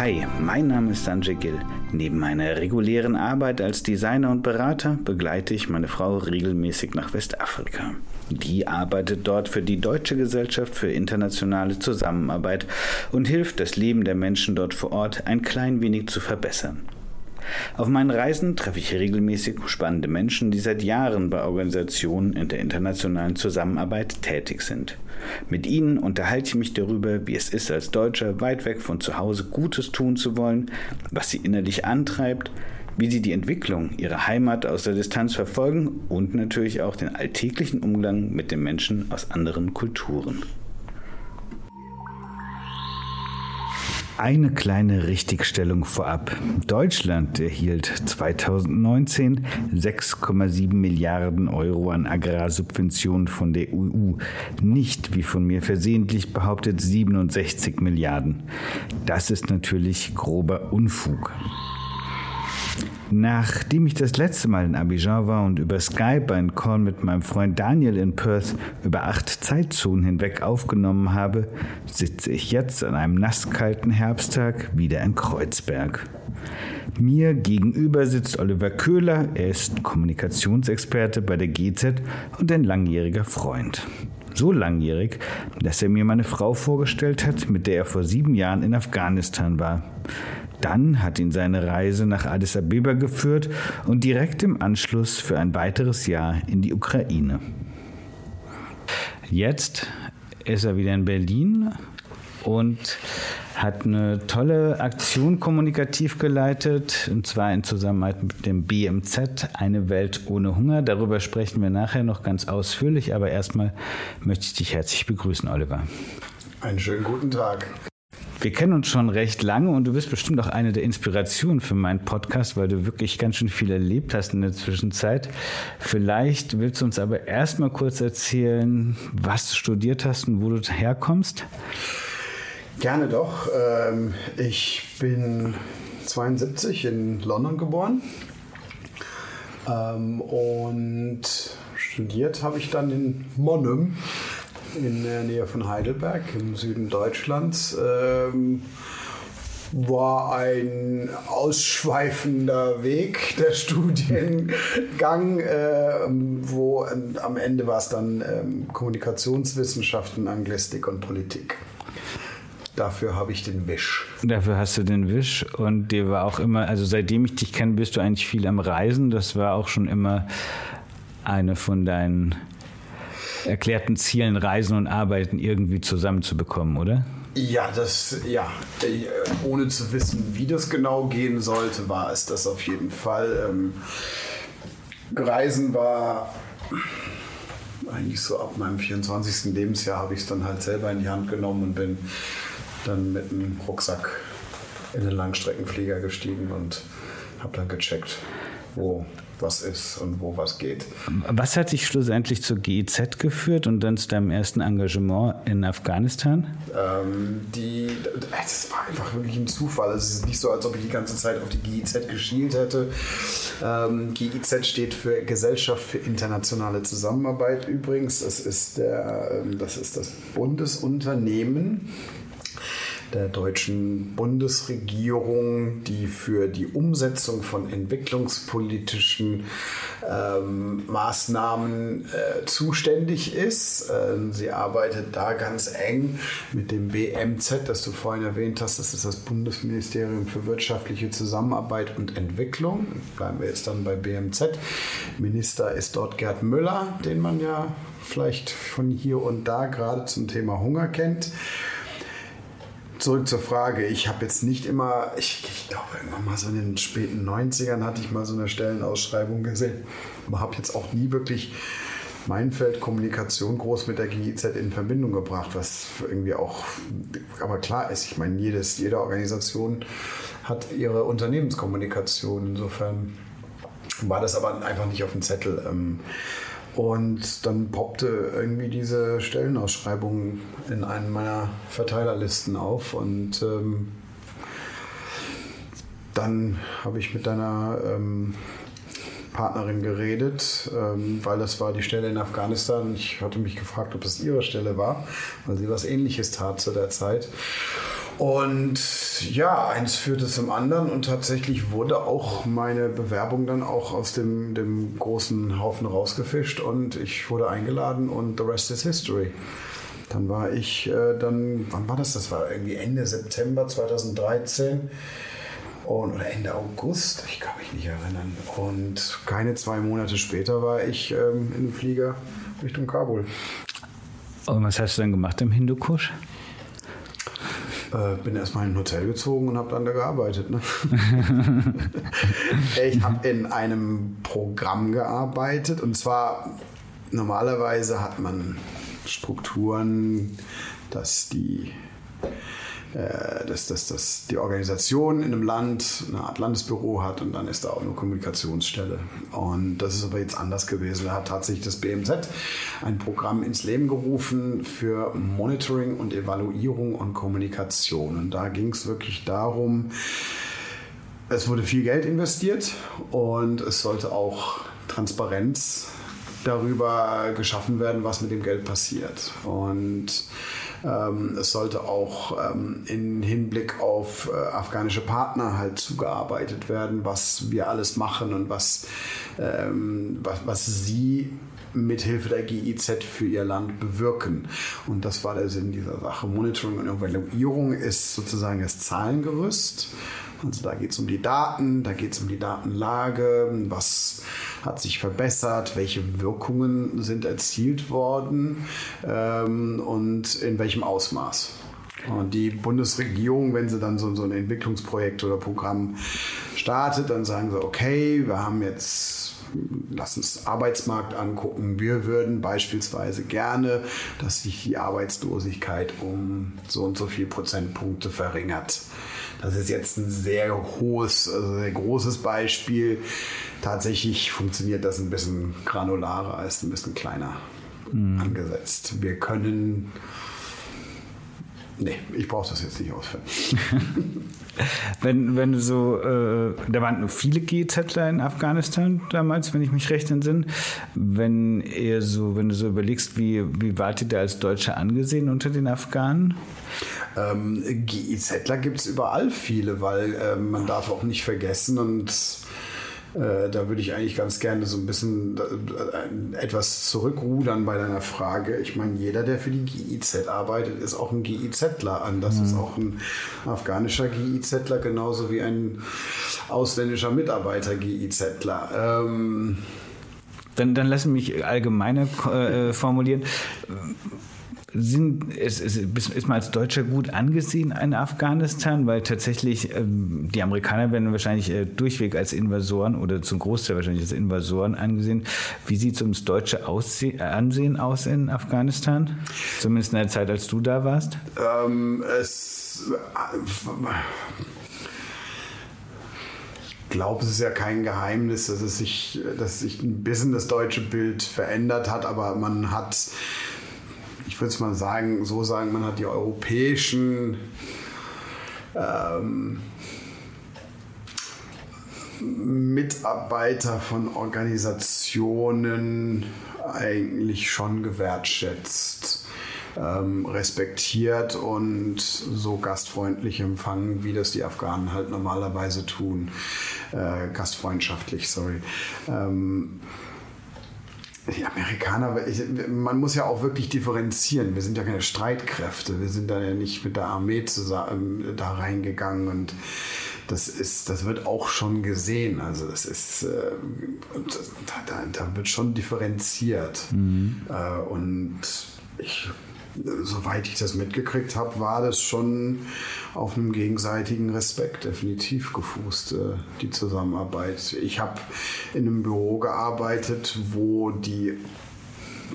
Hi, mein Name ist Sanjay Gill. Neben meiner regulären Arbeit als Designer und Berater begleite ich meine Frau regelmäßig nach Westafrika. Die arbeitet dort für die Deutsche Gesellschaft für internationale Zusammenarbeit und hilft, das Leben der Menschen dort vor Ort ein klein wenig zu verbessern. Auf meinen Reisen treffe ich regelmäßig spannende Menschen, die seit Jahren bei Organisationen in der internationalen Zusammenarbeit tätig sind. Mit ihnen unterhalte ich mich darüber, wie es ist, als Deutscher weit weg von zu Hause Gutes tun zu wollen, was sie innerlich antreibt, wie sie die Entwicklung ihrer Heimat aus der Distanz verfolgen und natürlich auch den alltäglichen Umgang mit den Menschen aus anderen Kulturen. Eine kleine Richtigstellung vorab. Deutschland erhielt 2019 6,7 Milliarden Euro an Agrarsubventionen von der EU. Nicht, wie von mir versehentlich behauptet, 67 Milliarden. Das ist natürlich grober Unfug. Nachdem ich das letzte Mal in Abidjan war und über Skype einen Call mit meinem Freund Daniel in Perth über acht Zeitzonen hinweg aufgenommen habe, sitze ich jetzt an einem nasskalten Herbsttag wieder in Kreuzberg. Mir gegenüber sitzt Oliver Köhler, er ist Kommunikationsexperte bei der GZ und ein langjähriger Freund. So langjährig, dass er mir meine Frau vorgestellt hat, mit der er vor sieben Jahren in Afghanistan war. Dann hat ihn seine Reise nach Addis Abeba geführt und direkt im Anschluss für ein weiteres Jahr in die Ukraine. Jetzt ist er wieder in Berlin und hat eine tolle Aktion kommunikativ geleitet, und zwar in Zusammenarbeit mit dem BMZ, Eine Welt ohne Hunger. Darüber sprechen wir nachher noch ganz ausführlich, aber erstmal möchte ich dich herzlich begrüßen, Oliver. Einen schönen guten Tag. Wir kennen uns schon recht lange und du bist bestimmt auch eine der Inspirationen für meinen Podcast, weil du wirklich ganz schön viel erlebt hast in der Zwischenzeit. Vielleicht willst du uns aber erstmal kurz erzählen, was du studiert hast und wo du herkommst. Gerne doch. Ähm, ich bin 72 in London geboren ähm, und studiert habe ich dann in Monum in der Nähe von Heidelberg im Süden Deutschlands. Ähm, war ein ausschweifender Weg der Studiengang, äh, wo äh, am Ende war es dann äh, Kommunikationswissenschaften, Anglistik und Politik. Dafür habe ich den Wisch. Dafür hast du den Wisch und dir war auch immer, also seitdem ich dich kenne, bist du eigentlich viel am Reisen. Das war auch schon immer eine von deinen erklärten Zielen, Reisen und Arbeiten irgendwie zusammenzubekommen, oder? Ja, das, ja, ohne zu wissen, wie das genau gehen sollte, war es das auf jeden Fall. Ähm, Reisen war eigentlich so ab meinem 24. Lebensjahr habe ich es dann halt selber in die Hand genommen und bin dann mit einem Rucksack in den Langstreckenflieger gestiegen und habe dann gecheckt, wo was ist und wo was geht. Was hat dich schlussendlich zur GIZ geführt und dann zu deinem ersten Engagement in Afghanistan? Ähm, die, das war einfach wirklich ein Zufall. Es ist nicht so, als ob ich die ganze Zeit auf die GIZ geschielt hätte. Ähm, GIZ steht für Gesellschaft für internationale Zusammenarbeit übrigens. Das ist, der, ähm, das, ist das Bundesunternehmen der deutschen Bundesregierung, die für die Umsetzung von entwicklungspolitischen ähm, Maßnahmen äh, zuständig ist. Ähm, sie arbeitet da ganz eng mit dem BMZ, das du vorhin erwähnt hast. Das ist das Bundesministerium für wirtschaftliche Zusammenarbeit und Entwicklung. Bleiben wir jetzt dann bei BMZ. Minister ist dort Gerd Müller, den man ja vielleicht von hier und da gerade zum Thema Hunger kennt zurück zur Frage. Ich habe jetzt nicht immer, ich, ich glaube, irgendwann mal so in den späten 90ern hatte ich mal so eine Stellenausschreibung gesehen. Aber habe jetzt auch nie wirklich mein Feld Kommunikation groß mit der GIZ in Verbindung gebracht, was irgendwie auch aber klar ist. Ich meine, jedes, jede Organisation hat ihre Unternehmenskommunikation. Insofern war das aber einfach nicht auf dem Zettel. Ähm, und dann poppte irgendwie diese Stellenausschreibung in einem meiner Verteilerlisten auf und ähm, dann habe ich mit deiner ähm, Partnerin geredet, ähm, weil das war die Stelle in Afghanistan. Ich hatte mich gefragt, ob es ihre Stelle war, weil sie was Ähnliches tat zu der Zeit. Und ja, eins führte zum anderen und tatsächlich wurde auch meine Bewerbung dann auch aus dem, dem großen Haufen rausgefischt und ich wurde eingeladen und the rest is history. Dann war ich äh, dann, wann war das? Das war irgendwie Ende September 2013 und, oder Ende August, ich kann mich nicht erinnern. Und keine zwei Monate später war ich ähm, in dem Flieger Richtung Kabul. Und was hast du dann gemacht im Hindukusch? Äh, bin erstmal in ein Hotel gezogen und habe dann da gearbeitet. Ne? ich habe in einem Programm gearbeitet und zwar normalerweise hat man Strukturen, dass die dass, dass, dass die Organisation in einem Land eine Art Landesbüro hat und dann ist da auch eine Kommunikationsstelle. Und das ist aber jetzt anders gewesen. Da hat tatsächlich das BMZ ein Programm ins Leben gerufen für Monitoring und Evaluierung und Kommunikation. Und da ging es wirklich darum, es wurde viel Geld investiert und es sollte auch Transparenz darüber geschaffen werden, was mit dem Geld passiert. Und ähm, es sollte auch ähm, in Hinblick auf äh, afghanische Partner halt zugearbeitet werden, was wir alles machen und was, ähm, was, was sie mithilfe der GIZ für ihr Land bewirken. Und das war der Sinn dieser Sache. Monitoring und Evaluierung ist sozusagen das Zahlengerüst. Also da geht es um die Daten, da geht es um die Datenlage, was hat sich verbessert, welche Wirkungen sind erzielt worden ähm, und in welchem Ausmaß. Und die Bundesregierung, wenn sie dann so, so ein Entwicklungsprojekt oder Programm startet, dann sagen sie, okay, wir haben jetzt lass uns Arbeitsmarkt angucken. Wir würden beispielsweise gerne, dass sich die Arbeitslosigkeit um so und so viel Prozentpunkte verringert. Das ist jetzt ein sehr hohes, also sehr großes Beispiel. Tatsächlich funktioniert das ein bisschen granularer, ist ein bisschen kleiner mhm. angesetzt. Wir können Nee, ich brauche das jetzt nicht ausführen. wenn, wenn du so, äh, da waren viele GZler in Afghanistan damals, wenn ich mich recht entsinne. Wenn ihr so, wenn du so überlegst, wie, wie wart ihr da als Deutsche angesehen unter den Afghanen? Ähm, GIZler gibt es überall viele, weil äh, man darf auch nicht vergessen und äh, da würde ich eigentlich ganz gerne so ein bisschen äh, etwas zurückrudern bei deiner Frage. Ich meine, jeder, der für die GIZ arbeitet, ist auch ein GIZler an. Das mhm. ist auch ein afghanischer GIZler, genauso wie ein ausländischer Mitarbeiter GIZler. Ähm, dann, dann lassen mich allgemeiner äh, formulieren sind, ist, ist, ist man als Deutscher gut angesehen in Afghanistan, weil tatsächlich ähm, die Amerikaner werden wahrscheinlich äh, durchweg als Invasoren oder zum Großteil wahrscheinlich als Invasoren angesehen. Wie sieht es ums deutsche Ausseh Ansehen aus in Afghanistan? Zumindest in der Zeit, als du da warst? Ähm, es. Ich glaube, es ist ja kein Geheimnis, dass es sich, dass sich ein bisschen das deutsche Bild verändert hat, aber man hat ich würde es mal sagen, so sagen, man hat die europäischen ähm, Mitarbeiter von Organisationen eigentlich schon gewertschätzt, ähm, respektiert und so gastfreundlich empfangen, wie das die Afghanen halt normalerweise tun. Äh, gastfreundschaftlich, sorry. Ähm, die Amerikaner, man muss ja auch wirklich differenzieren. Wir sind ja keine Streitkräfte. Wir sind da ja nicht mit der Armee zusammen, ähm, da reingegangen und das ist, das wird auch schon gesehen. Also das ist, äh, da, da, wird schon differenziert. Mhm. Äh, und ich soweit ich das mitgekriegt habe, war das schon auf einem gegenseitigen Respekt definitiv gefußt, äh, die Zusammenarbeit. Ich habe in einem Büro gearbeitet, wo die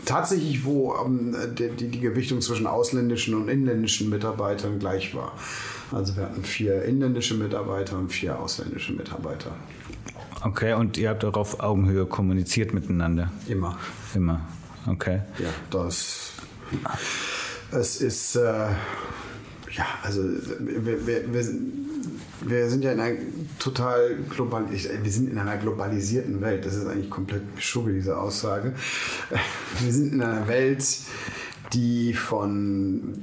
tatsächlich, wo ähm, die, die, die Gewichtung zwischen ausländischen und inländischen Mitarbeitern gleich war. Also wir hatten vier inländische Mitarbeiter und vier ausländische Mitarbeiter. Okay, und ihr habt auch auf Augenhöhe kommuniziert miteinander? Immer. Immer, okay. Ja, das es ist, äh, ja, also wir, wir, wir, wir, sind ja in einer total global, wir sind in einer globalisierten Welt. Das ist eigentlich komplett schugge, diese Aussage. Wir sind in einer Welt, die von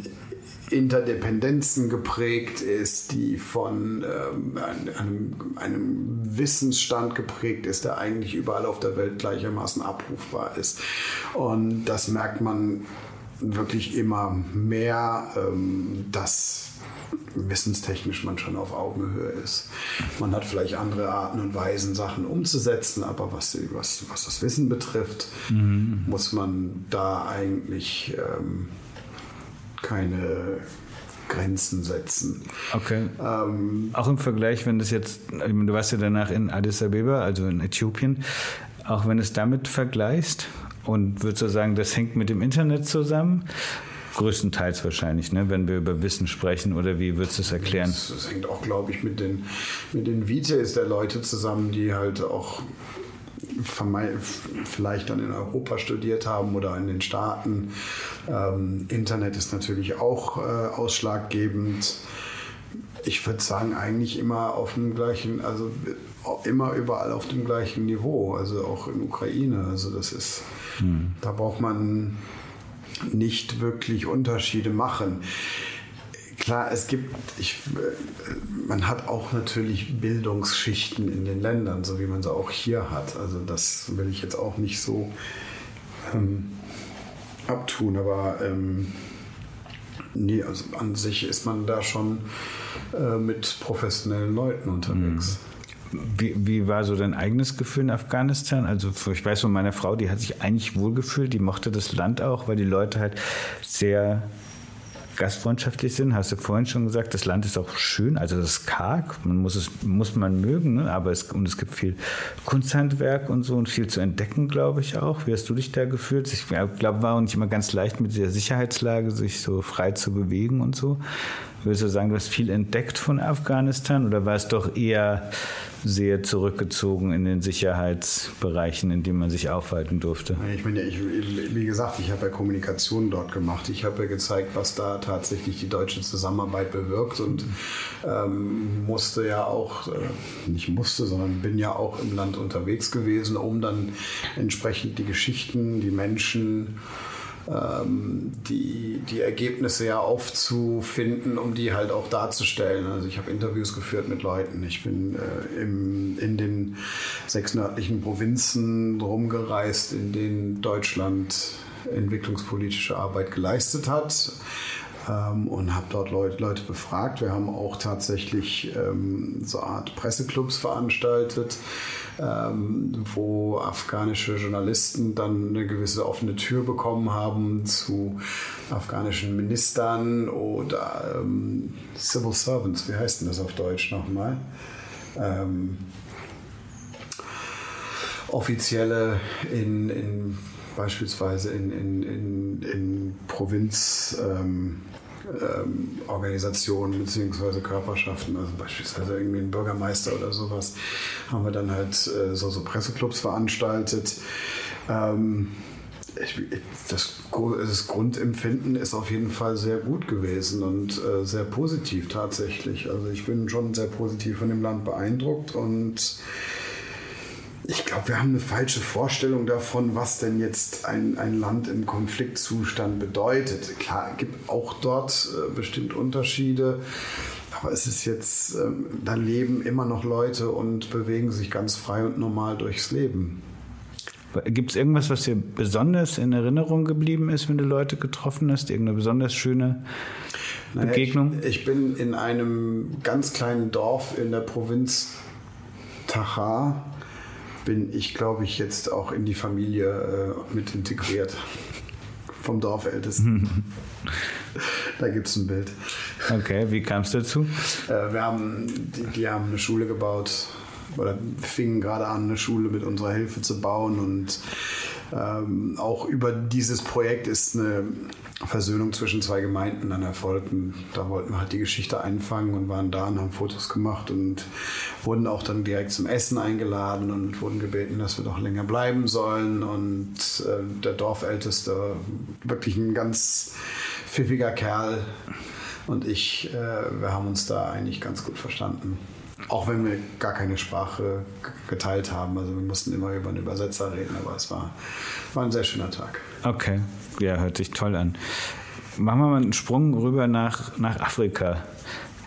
Interdependenzen geprägt ist, die von ähm, einem, einem, Wissensstand geprägt ist, der eigentlich überall auf der Welt gleichermaßen abrufbar ist. Und das merkt man wirklich immer mehr, ähm, dass wissenstechnisch man schon auf Augenhöhe ist. Man hat vielleicht andere Arten und Weisen, Sachen umzusetzen, aber was, was, was das Wissen betrifft, mhm. muss man da eigentlich ähm, keine Grenzen setzen. Okay. Ähm, auch im Vergleich, wenn das jetzt, du warst ja danach in Addis Abeba, also in Äthiopien, auch wenn es damit vergleichst und würdest du sagen, das hängt mit dem Internet zusammen? Größtenteils wahrscheinlich, ne? wenn wir über Wissen sprechen oder wie würdest du es erklären? Das, das, hängt auch, glaube ich, mit den, mit den Vites der Leute zusammen, die halt auch vielleicht dann in Europa studiert haben oder in den Staaten. Ähm, Internet ist natürlich auch äh, ausschlaggebend. Ich würde sagen, eigentlich immer auf dem gleichen, also immer überall auf dem gleichen Niveau, also auch in Ukraine. Also das ist, hm. da braucht man nicht wirklich Unterschiede machen. Klar, es gibt, ich, man hat auch natürlich Bildungsschichten in den Ländern, so wie man sie auch hier hat. Also das will ich jetzt auch nicht so ähm, abtun, aber ähm, nee, also an sich ist man da schon äh, mit professionellen Leuten unterwegs. Mhm. Wie, wie, war so dein eigenes Gefühl in Afghanistan? Also ich weiß von meiner Frau, die hat sich eigentlich wohlgefühlt, die mochte das Land auch, weil die Leute halt sehr gastfreundschaftlich sind. Hast du vorhin schon gesagt, das Land ist auch schön, also das ist karg, man muss es muss man mögen, ne? aber es, und es gibt viel Kunsthandwerk und so und viel zu entdecken, glaube ich auch. Wie hast du dich da gefühlt? Ich glaube, war auch nicht immer ganz leicht mit der Sicherheitslage, sich so frei zu bewegen und so. Würdest du sagen, du hast viel entdeckt von Afghanistan oder war es doch eher sehr zurückgezogen in den Sicherheitsbereichen, in denen man sich aufhalten durfte? Ich meine, ich, wie gesagt, ich habe ja Kommunikation dort gemacht. Ich habe ja gezeigt, was da tatsächlich die deutsche Zusammenarbeit bewirkt und ähm, musste ja auch, äh, nicht musste, sondern bin ja auch im Land unterwegs gewesen, um dann entsprechend die Geschichten, die Menschen, ähm, die, die Ergebnisse ja aufzufinden, um die halt auch darzustellen. Also ich habe Interviews geführt mit Leuten. Ich bin äh, im, in den sechs nördlichen Provinzen rumgereist, in denen Deutschland entwicklungspolitische Arbeit geleistet hat ähm, und habe dort Leute, Leute, befragt. Wir haben auch tatsächlich ähm, so eine Art Presseclubs veranstaltet ähm, wo afghanische Journalisten dann eine gewisse offene Tür bekommen haben zu afghanischen Ministern oder ähm, Civil Servants, wie heißt denn das auf Deutsch nochmal? Ähm, Offizielle in, in beispielsweise in, in, in, in Provinz. Ähm, ähm, Organisationen bzw. Körperschaften, also beispielsweise irgendwie ein Bürgermeister oder sowas, haben wir dann halt äh, so, so Presseclubs veranstaltet. Ähm, ich, das, das, Grundempfinden ist auf jeden Fall sehr gut gewesen und äh, sehr positiv tatsächlich. Also ich bin schon sehr positiv von dem Land beeindruckt und ich glaube, wir haben eine falsche Vorstellung davon, was denn jetzt ein, ein Land im Konfliktzustand bedeutet. Klar, es gibt auch dort äh, bestimmt Unterschiede. Aber es ist jetzt, ähm, da leben immer noch Leute und bewegen sich ganz frei und normal durchs Leben. Gibt es irgendwas, was dir besonders in Erinnerung geblieben ist, wenn du Leute getroffen hast? Irgendeine besonders schöne Begegnung? Naja, ich, ich, bin in einem ganz kleinen Dorf in der Provinz Tacha bin ich, glaube ich, jetzt auch in die Familie äh, mit integriert. Vom Dorfältesten. da gibt es ein Bild. Okay, wie kam es dazu? Äh, wir haben, die, die, haben eine Schule gebaut oder fingen gerade an, eine Schule mit unserer Hilfe zu bauen und ähm, auch über dieses Projekt ist eine Versöhnung zwischen zwei Gemeinden dann erfolgt. Und da wollten wir halt die Geschichte einfangen und waren da und haben Fotos gemacht und wurden auch dann direkt zum Essen eingeladen und wurden gebeten, dass wir doch länger bleiben sollen. Und äh, der Dorfälteste, wirklich ein ganz pfiffiger Kerl, und ich, äh, wir haben uns da eigentlich ganz gut verstanden. Auch wenn wir gar keine Sprache geteilt haben. Also wir mussten immer über einen Übersetzer reden, aber es war, war ein sehr schöner Tag. Okay, ja, hört sich toll an. machen wir mal einen Sprung rüber nach, nach Afrika.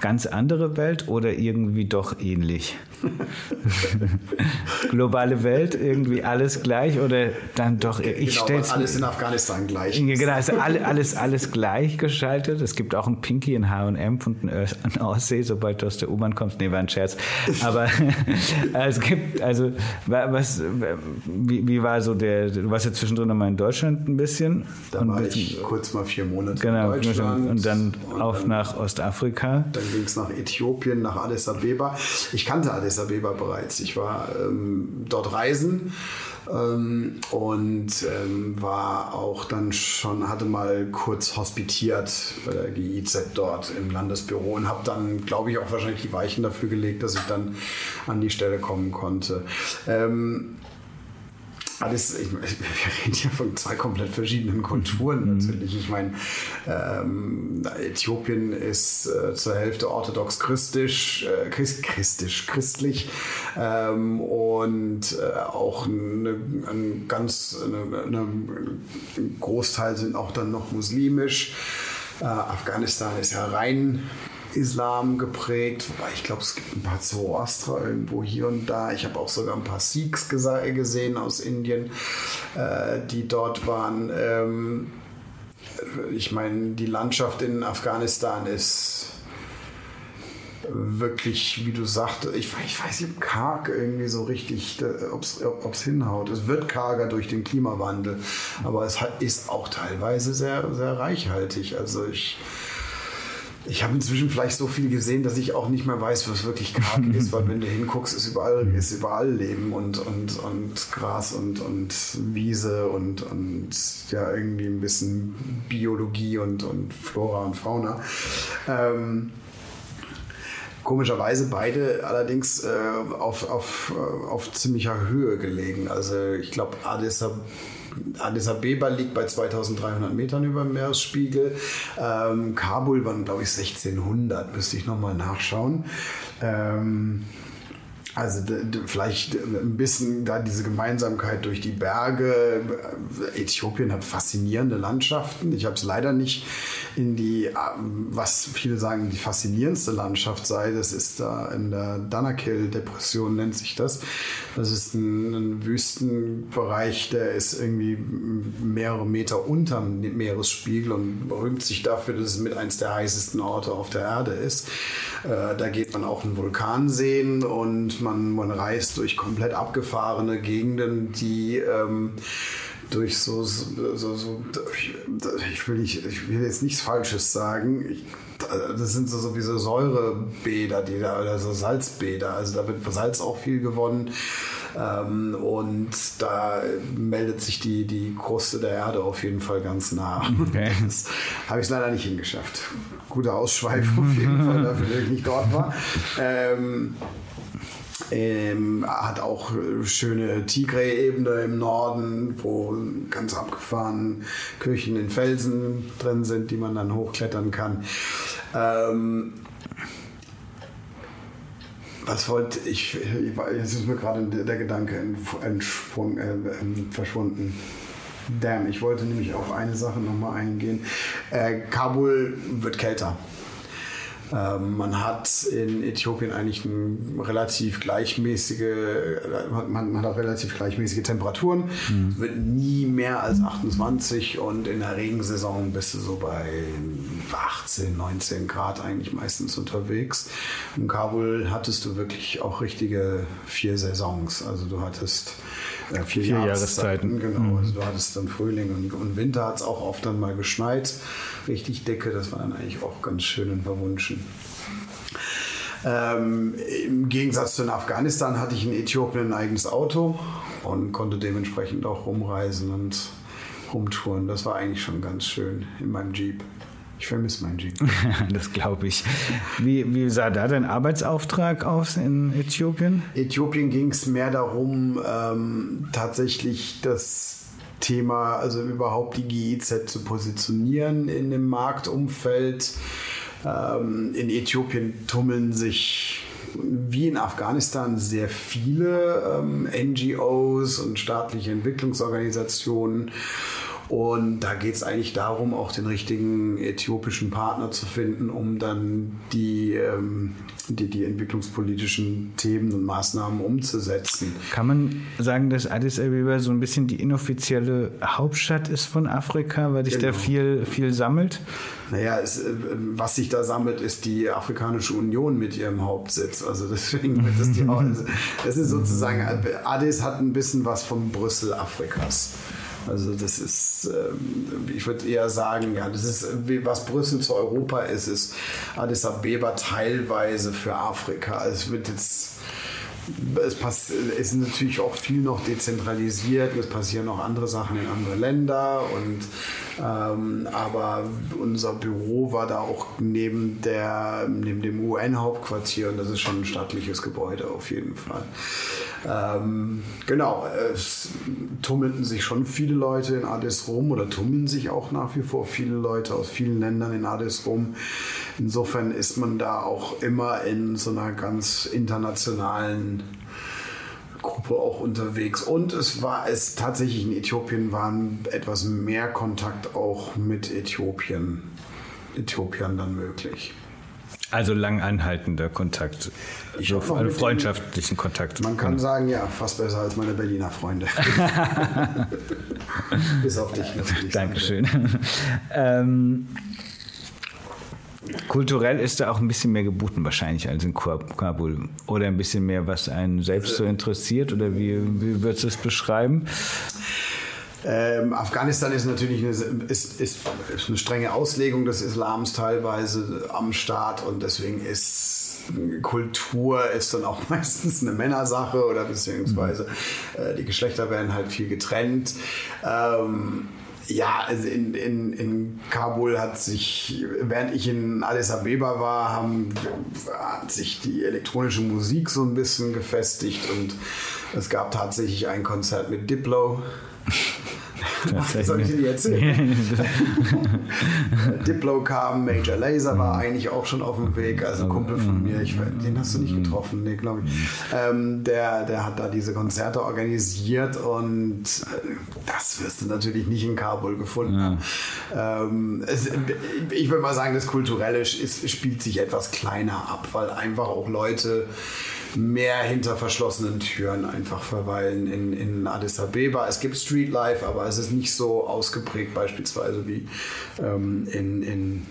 Ganz andere Welt oder irgendwie doch ähnlich? Globale Welt, irgendwie alles gleich oder dann doch, ich genau, stelle alles in Afghanistan gleich. Genau, also alles, alles gleich geschaltet. Es gibt auch ein Pinky in H&M und ein Aussee, sobald du aus der U-Bahn kommst. Nee, war ein Scherz. Aber es gibt, also, was, wie, wie, war so der, du warst ja zwischendrin nochmal in Deutschland ein bisschen. Da und war ich kurz mal vier Monate genau, in Deutschland. Und dann und auf dann, nach Ostafrika. Dann ging es nach Äthiopien, nach Addis Abeba. Ich kannte Addis Addis Abeba bereits. Ich war ähm, dort reisen ähm, und ähm, war auch dann schon, hatte mal kurz hospitiert bei der GIZ dort im Landesbüro und habe dann, glaube ich, auch wahrscheinlich die Weichen dafür gelegt, dass ich dann an die Stelle kommen konnte. Alles, ich, wir reden hier von zwei komplett verschiedenen Kulturen mhm. natürlich. Ich meine, ähm, Äthiopien ist äh, zur Hälfte orthodox christisch, äh, christ, christisch, christlich ähm, und äh, auch eine, ein ganz, eine, eine, ein Großteil sind auch dann noch muslimisch. Äh, Afghanistan ist ja rein Islam geprägt, wobei ich glaube, es gibt ein paar Zoroaster irgendwo hier und da. Ich habe auch sogar ein paar Sikhs gesehen aus Indien, äh, die dort waren. Ähm, ich meine, die Landschaft in Afghanistan ist wirklich, wie du sagst, ich, ich weiß nicht, karg irgendwie so richtig, ob es hinhaut. Es wird karger durch den Klimawandel, aber es ist auch teilweise sehr, sehr reichhaltig. Also ich ich habe inzwischen vielleicht so viel gesehen, dass ich auch nicht mehr weiß, was wirklich karg ist, weil wenn du hinguckst, ist überall, ist überall Leben und, und, und Gras und, und Wiese und, und ja, irgendwie ein bisschen Biologie und, und Flora und Fauna. Ähm, komischerweise beide allerdings äh, auf, auf, äh, auf ziemlicher Höhe gelegen. Also ich glaube, Addis Addis Abeba liegt bei 2300 Metern über dem Meeresspiegel. Ähm, Kabul waren, glaube ich, 1600, müsste ich nochmal nachschauen. Ähm, also vielleicht ein bisschen da diese Gemeinsamkeit durch die Berge. Äthiopien hat faszinierende Landschaften. Ich habe es leider nicht in die, was viele sagen, die faszinierendste Landschaft sei. Das ist da in der Danakil-Depression nennt sich das. Das ist ein, ein, Wüstenbereich, der ist irgendwie mehrere Meter unter dem Meeresspiegel und berühmt sich dafür, dass es mit eins der heißesten Orte auf der Erde ist. Äh, da geht man auch einen Vulkan sehen und man, man reist durch komplett abgefahrene Gegenden, die ähm, durch so, so, so, ich, will nicht, ich will jetzt nichts Falsches sagen. Ich, das sind so sowieso Säurebäder, die da, oder so Salzbäder. Also da wird Salz auch viel gewonnen. Ähm, und da meldet sich die, die Kruste der Erde auf jeden Fall ganz nah. Okay. Das habe ich es leider nicht hingeschafft. Gute Ausschweifung auf jeden Fall dafür, dass ich nicht dort war. Ähm, ähm, hat auch schöne Tigray-Ebene im Norden, wo ganz abgefahren Kirchen in Felsen drin sind, die man dann hochklettern kann. Ähm, was wollte ich, jetzt ist mir gerade der Gedanke äh, ähm, verschwunden. Damn, ich wollte nämlich auf eine Sache nochmal eingehen. Äh, Kabul wird kälter. Ähm, man hat in Äthiopien eigentlich relativ gleichmäßige, man, man hat relativ gleichmäßige Temperaturen. Mhm. Es wird nie mehr als 28 und in der Regensaison bist du so bei 18, 19 Grad eigentlich meistens unterwegs. In Kabul hattest du wirklich auch richtige vier Saisons. Also du hattest äh, vier, vier Jahreszeiten. Jahreszeiten. Genau, mhm. also du hattest dann Frühling und, und Winter hat es auch oft dann mal geschneit. Richtig dicke, das war dann eigentlich auch ganz schön und verwunschen. Ähm, Im Gegensatz zu in Afghanistan hatte ich in Äthiopien ein eigenes Auto und konnte dementsprechend auch rumreisen und rumtouren. Das war eigentlich schon ganz schön in meinem Jeep. Ich vermisse meinen Jeep. das glaube ich. Wie, wie, sah da dein Arbeitsauftrag aus in Äthiopien? Äthiopien ging es mehr darum, ähm, tatsächlich das Thema, also überhaupt die GIZ zu positionieren in dem Marktumfeld. Ähm, in Äthiopien tummeln sich wie in Afghanistan sehr viele ähm, NGOs und staatliche Entwicklungsorganisationen Und da geht es eigentlich darum, auch den richtigen äthiopischen Partner zu finden, um dann die, ähm, die, die entwicklungspolitischen Themen und Maßnahmen umzusetzen. Kann man sagen, dass Addis Abeba so ein bisschen die inoffizielle Hauptstadt ist von Afrika, weil sich genau. da viel, viel sammelt? Naja, es, äh, was sich da sammelt, ist die Afrikanische Union mit ihrem Hauptsitz. Also deswegen wird das die Das ist sozusagen, Addis hat ein bisschen was vom Brüssel Afrikas. Also das ist, ähm, ich würde eher sagen, ja, das ist, was Brüssel zu Europa ist, ist Addis Abeba teilweise für Afrika. Es wird jetzt es, pass, es ist natürlich auch viel noch dezentralisiert, es passieren noch andere Sachen in andere Länder und ähm, aber unser Büro war da auch neben der neben dem UN-Hauptquartier und das ist schon ein staatliches Gebäude auf jeden Fall. Ähm, genau, es tummelten sich schon viele Leute in Addis rum oder tummeln sich auch nach wie vor viele Leute aus vielen Ländern in Addis rum. Insofern ist man da auch immer in so einer ganz internationalen Gruppe auch unterwegs. Und es war es tatsächlich in Äthiopien waren etwas mehr Kontakt auch mit Äthiopien, Äthiopiern dann möglich. Also lang anhaltender Kontakt. Ich so einen freundschaftlichen Kontakt. Man kann sagen, ja, fast besser als meine Berliner Freunde. Bis auf dich natürlich. Dankeschön. ähm, kulturell ist da auch ein bisschen mehr geboten wahrscheinlich als in Kabul. Oder ein bisschen mehr, was einen selbst so interessiert? Oder wie, wie würdest du es beschreiben? Ähm, Afghanistan ist natürlich eine, ist, ist, ist eine strenge Auslegung des Islams teilweise am Start und deswegen ist Kultur ist dann auch meistens eine Männersache oder beziehungsweise äh, die Geschlechter werden halt viel getrennt. Ähm, ja, also in, in, in Kabul hat sich, während ich in Addis Abeba war, haben, hat sich die elektronische Musik so ein bisschen gefestigt und es gab tatsächlich ein Konzert mit Diplo. Was soll ich dir erzählen? Diplo kam, Major Laser war eigentlich auch schon auf dem Weg, also ein Kumpel von mir, ich, den hast du nicht getroffen, nee, glaube ich. Ähm, der, der hat da diese Konzerte organisiert und äh, das wirst du natürlich nicht in Kabul gefunden haben. Ähm, es, ich würde mal sagen, das Kulturelle ist, spielt sich etwas kleiner ab, weil einfach auch Leute mehr hinter verschlossenen Türen einfach verweilen in, in Addis Abeba. Es gibt Streetlife, aber es ist nicht so ausgeprägt beispielsweise wie ähm, in, in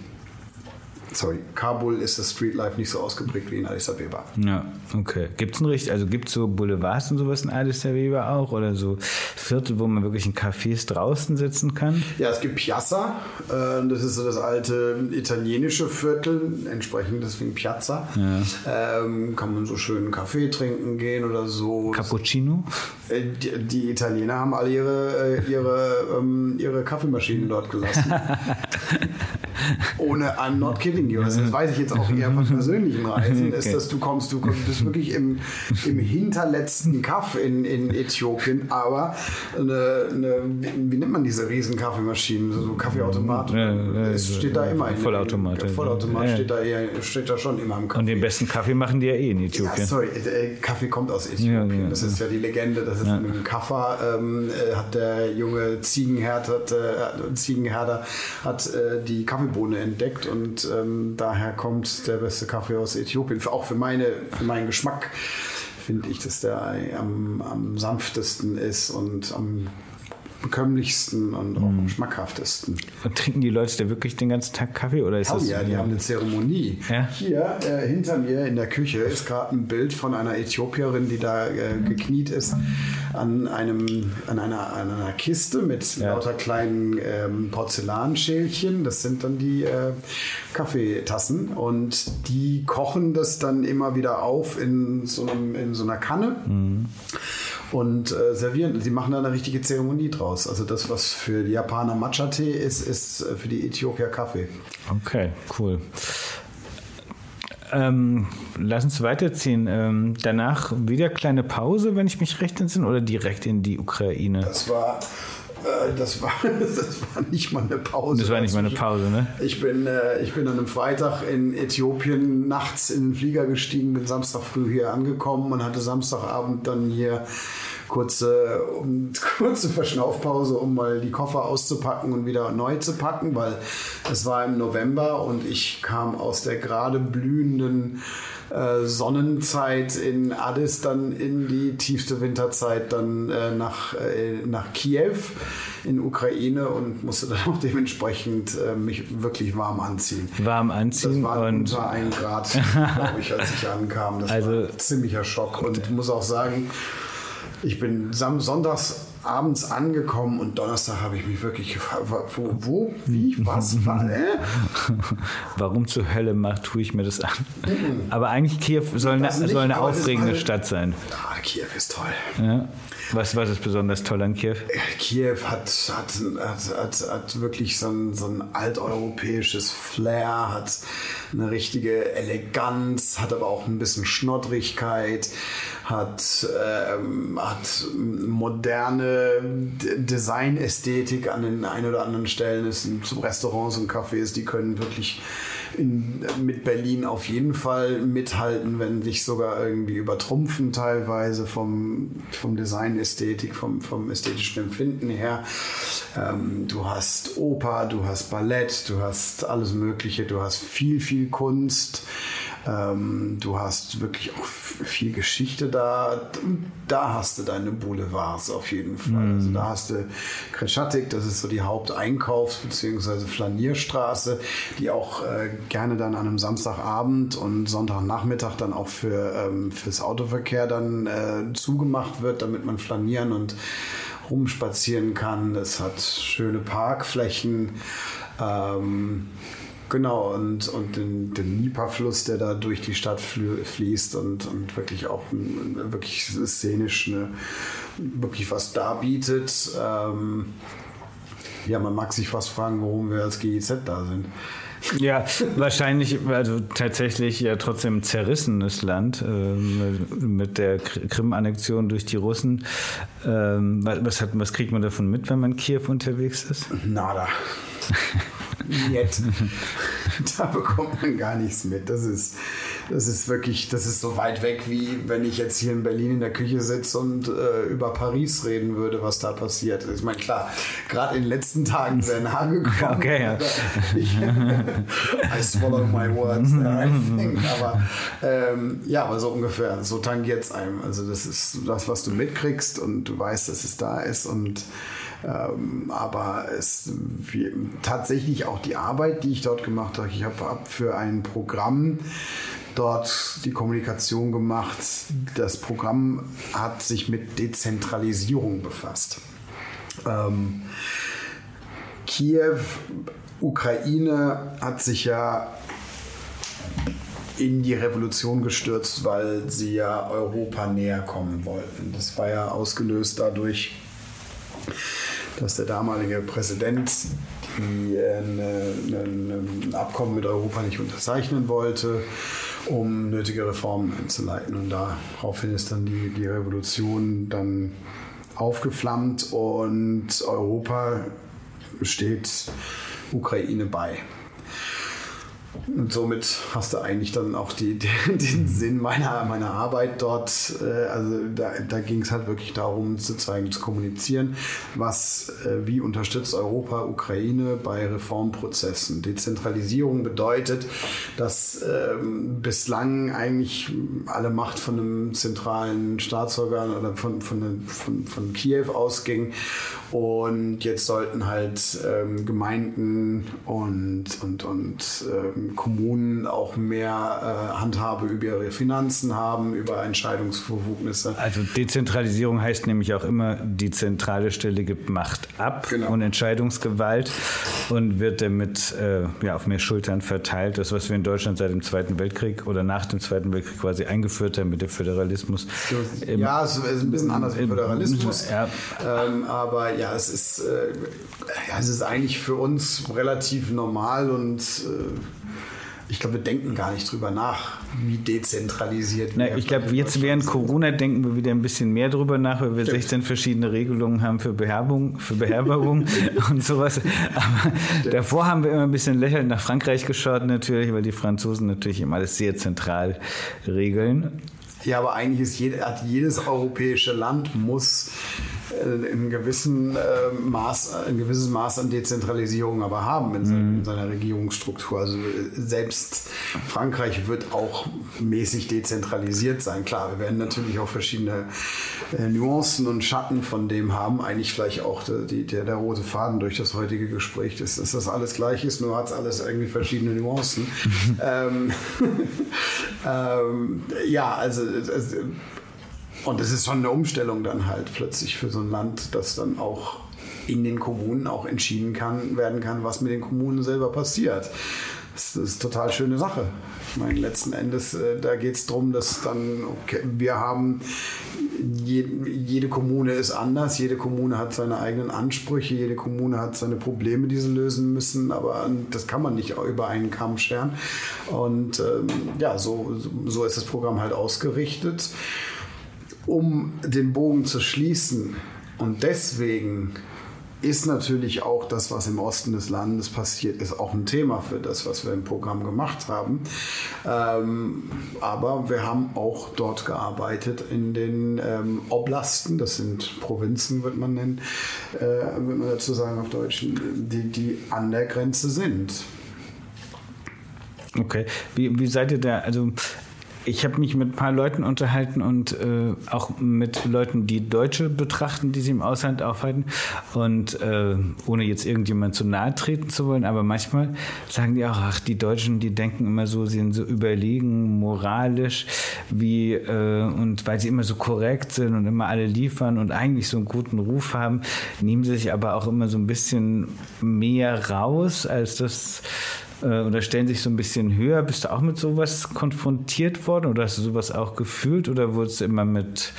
sorry, Kabul ist das Streetlife nicht so ausgeprägt wie in Addis Abeba. Ja, okay. Gibt es ein richtig, also gibt es so Boulevards und sowas in Addis Abeba auch oder so Viertel, wo man wirklich in Cafés draußen sitzen kann? Ja, es gibt Piazza, äh, das ist so das alte italienische Viertel, entsprechend deswegen Piazza. Ja. Ähm, kann man so schön Kaffee trinken gehen oder so. Cappuccino? Äh, die, die, Italiener haben alle ihre, äh, ihre, ähm, ihre Kaffeemaschinen dort gelassen. Ohne, I'm not kidding Also das weiß ich jetzt auch eher von persönlichen Reisen, ist, dass du kommst, du bist wirklich im, im hinterletzten Kaff in, in Äthiopien, aber eine, eine, wie nennt man diese riesen Kaffeemaschinen, so Kaffeeautomat, ja, ja, es steht da immer. Vollautomat. In, Vollautomat ja. steht, da eher, steht da schon immer im Kaffee. Und den besten Kaffee machen die ja eh in Äthiopien. Ja, sorry, äh, Kaffee kommt aus Äthiopien. das ist ja die Legende, das ist mit dem Kaffer, ähm, äh, hat der junge Ziegenherd, hat, äh, Ziegenherder hat äh, die Kaffeebohne entdeckt und ähm, daher kommt der beste Kaffee aus Äthiopien. Auch für, meine, für meinen Geschmack finde ich, dass der am, am sanftesten ist und am bekömmlichsten und auch am mm. schmackhaftesten. Und trinken die Leute da wirklich den ganzen Tag Kaffee oder ist oh, das? Ja, die haben eine Zeremonie. Ja? Hier äh, hinter mir in der Küche ist gerade ein Bild von einer Äthiopierin, die da äh, gekniet ist an einem an einer, an einer Kiste mit ja. lauter kleinen ähm, Porzellanschälchen. Das sind dann die äh, Kaffeetassen und die kochen das dann immer wieder auf in so, einem, in so einer Kanne. Mhm und äh, servieren. Sie machen da eine richtige Zeremonie draus. Also das, was für die Japaner Matcha-Tee ist, ist äh, für die Äthiopier Kaffee. Okay, cool. Ähm, lass uns weiterziehen. Ähm, danach wieder kleine Pause, wenn ich mich recht entsinne, oder direkt in die Ukraine? Das war das war, das war nicht mal eine Pause. Das war nicht mal eine Pause, ne? Ich bin, äh, ich bin an einem Freitag in Äthiopien nachts in den Flieger gestiegen, bin Samstag früh hier angekommen und hatte Samstagabend dann hier kurze, kurze Verschnaufpause, um mal die Koffer auszupacken und wieder neu zu packen, weil es war im November und ich kam aus der gerade blühenden äh, Sonnenzeit in Addis dann in die tiefste Winterzeit dann äh, nach, äh, nach Kiew in Ukraine und musste dann auch dementsprechend äh, mich wirklich warm anziehen. Warm anziehen das war und unter ein Grad, glaube ich, als ich ankam. Das Also- war ein ziemlicher Schock und ich muss auch sagen, ich bin sam sonntags abends angekommen und Donnerstag habe ich mich wirklich gefragt, wo, wo wie, was, war, äh? warum zur Hölle macht, tue ich mir das an? Aber eigentlich Kiew soll eine, nicht, soll eine aufregende Stadt sein. Ah, Kiew ist toll. Ja. Was, was ist besonders toll an Kiew? Kiew hat, hat, hat, hat, hat wirklich so ein, so ein alteuropäisches Flair, hat eine richtige Eleganz, hat aber auch ein bisschen Schnoddrigkeit, hat, ähm, hat moderne Designästhetik an den ein oder anderen Stellen. Es sind Restaurants und Cafés, die können wirklich in, mit Berlin auf jeden Fall mithalten, wenn sich sogar irgendwie übertrumpfen teilweise vom, vom Designästhetik, vom, vom ästhetischen Empfinden her. Ähm, du hast Oper, du hast Ballett, du hast alles Mögliche, du hast viel, viel Kunst. Ähm, du hast wirklich auch viel Geschichte da. Da hast du deine Boulevards auf jeden Fall. Also da hast du Kreschatik, das ist so die Haupteinkaufs- bzw. Flanierstraße, die auch äh, gerne dann an einem Samstagabend und Sonntagnachmittag dann auch für ähm, fürs Autoverkehr dann äh, zugemacht wird, damit man flanieren und rumspazieren kann. Es hat schöne Parkflächen. Ähm, Genau, und, und den, den Nipa-Fluss, der da durch die Stadt fließt und, und wirklich auch wirklich szenisch eine, wirklich was darbietet. Ähm, ja, man mag sich fast fragen, warum wir als GIZ da sind. Ja, wahrscheinlich, also tatsächlich ja trotzdem zerrissenes Land äh, mit, der Kr- Krim-Annexion durch die Russen. Ähm, was, was, hat, was kriegt man davon mit, wenn man in Kiew unterwegs ist? Nada. Jetzt. da bekommt man gar nichts mit. Das ist, das ist wirklich, das ist so weit weg, wie wenn ich jetzt hier in Berlin in der Küche sitze und äh, über Paris reden würde, was da passiert. Ich meine, klar, gerade in den letzten Tagen sehr nahe gekommen. Okay, ja. Ich, I swallow my words there, I think. Aber ähm, ja, aber so ungefähr. So tangiert es einem. Also das ist das, was du mitkriegst und du weißt, dass es da ist und ähm, aber es wie, tatsächlich auch die Arbeit, die ich dort gemacht habe. Ich habe hab für ein Programm dort die Kommunikation gemacht. Das Programm hat sich mit Dezentralisierung befasst. Ähm, Kiew, Ukraine hat sich ja in die Revolution gestürzt, weil sie ja Europa näher kommen wollten. Das war ja ausgelöst dadurch, dass der damalige Präsident die, äh, ne, ne, ein Abkommen mit Europa nicht unterzeichnen wollte, um nötige Reformen einzuleiten. Und daraufhin ist dann die, die Revolution dann aufgeflammt und Europa steht Ukraine bei. Und somit hast du eigentlich dann auch die, den, den Sinn meiner, meiner Arbeit dort. Äh, also da, da ging es halt wirklich darum, zu zeigen, zu kommunizieren, was, äh, wie unterstützt Europa Ukraine bei Reformprozessen. Dezentralisierung bedeutet, dass ähm, bislang eigentlich alle Macht von einem zentralen Staatsorgan oder von, von, von, von Kiew ausging. Und jetzt sollten halt ähm, Gemeinden und, und, und ähm, Kommunen auch mehr äh, Handhabe über ihre Finanzen haben, über Entscheidungsbefugnisse. Also Dezentralisierung heißt nämlich auch immer, die zentrale Stelle gibt Macht ab Genau. und Entscheidungsgewalt und wird damit äh, ja, auf mehr Schultern verteilt. Das, was wir in Deutschland seit dem Zweiten Weltkrieg oder nach dem Zweiten Weltkrieg quasi eingeführt haben mit dem Föderalismus. Im- ja, es ist ein bisschen anders im- Föderalismus. ja. Ähm, aber ja, es ist, äh, ja, es ist eigentlich für uns relativ normal und äh, ich glaube, wir denken gar nicht drüber nach, wie dezentralisiert Na, wir ich glaube, jetzt während. Corona denken wir wieder ein bisschen mehr drüber nach, weil wir Stimmt. 16 verschiedene Regelungen haben für Beherbung, für Beherbergung und sowas. Aber davor haben wir immer ein bisschen lächelnd nach Frankreich geschaut natürlich, weil die Franzosen natürlich immer alles sehr zentral regeln. Ja, aber eigentlich ist jede, hat jedes europäische Land muss äh, ein, gewissen, äh, Maß, ein gewisses Maß an Dezentralisierung aber haben in, seiner, in seiner Regierungsstruktur. Also selbst Frankreich wird auch mäßig dezentralisiert sein. Klar, wir werden natürlich auch verschiedene äh, Nuancen und Schatten von dem haben. Eigentlich vielleicht auch die, der, der rote Faden durch das heutige Gespräch ist, dass das alles gleich ist, nur hat es alles irgendwie verschiedene Nuancen. ähm, ähm, ja, also, also und es ist schon eine Umstellung dann halt plötzlich für so ein Land, das dann auch in den Kommunen auch entschieden kann, werden kann, was mit den Kommunen selber passiert. Das ist eine total schöne Sache. Ich meine, letzten Endes, äh, da geht es darum, dass dann, okay, wir haben, je, jede Kommune ist anders, jede Kommune hat seine eigenen Ansprüche, jede Kommune hat seine Probleme, die sie lösen müssen, aber das kann man nicht über einen Kamm scheren. Und ähm, ja, so, so ist das Programm halt ausgerichtet um den Bogen zu schließen. Und deswegen ist natürlich auch das, was im Osten des Landes passiert, ist auch ein Thema für das, was wir im Programm gemacht haben. Ähm, aber wir haben auch dort gearbeitet in den ähm, Oblasten, das sind Provinzen, wird man nennen, äh, wird man dazu sagen auf Deutsch, die, die an der Grenze sind. Okay, wie, wie seid ihr da? Also ich habe mich mit ein paar Leuten unterhalten und äh, auch mit Leuten, die Deutsche betrachten, die sich im Ausland aufhalten. Und äh, ohne jetzt irgendjemand zu nahe treten zu wollen, aber manchmal sagen die auch, ach, die Deutschen, die denken immer so, sie sind so überlegen, moralisch, wie, äh, und weil sie immer so korrekt sind und immer alle liefern und eigentlich so einen guten Ruf haben, nehmen sie sich aber auch immer so ein bisschen mehr raus, als das äh, oder stellen sich so ein bisschen höher. Bist du auch mit sowas konfrontiert worden oder hast du sowas auch gefühlt oder wurdest du immer mit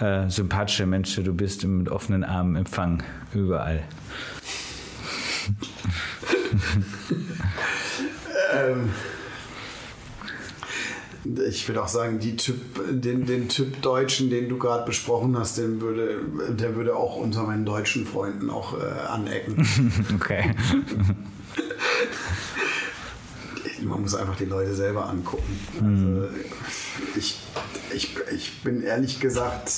äh, sympathischer Mensch, du bist mit offenen Armen empfangen überall? ähm, ich würde auch sagen, die typ, den, den Typ Deutschen, den du gerade besprochen hast, den würde, der würde auch unter meinen deutschen Freunden auch äh, anecken. okay man muss einfach die Leute selber angucken. Also ich, ich, ich bin ehrlich gesagt,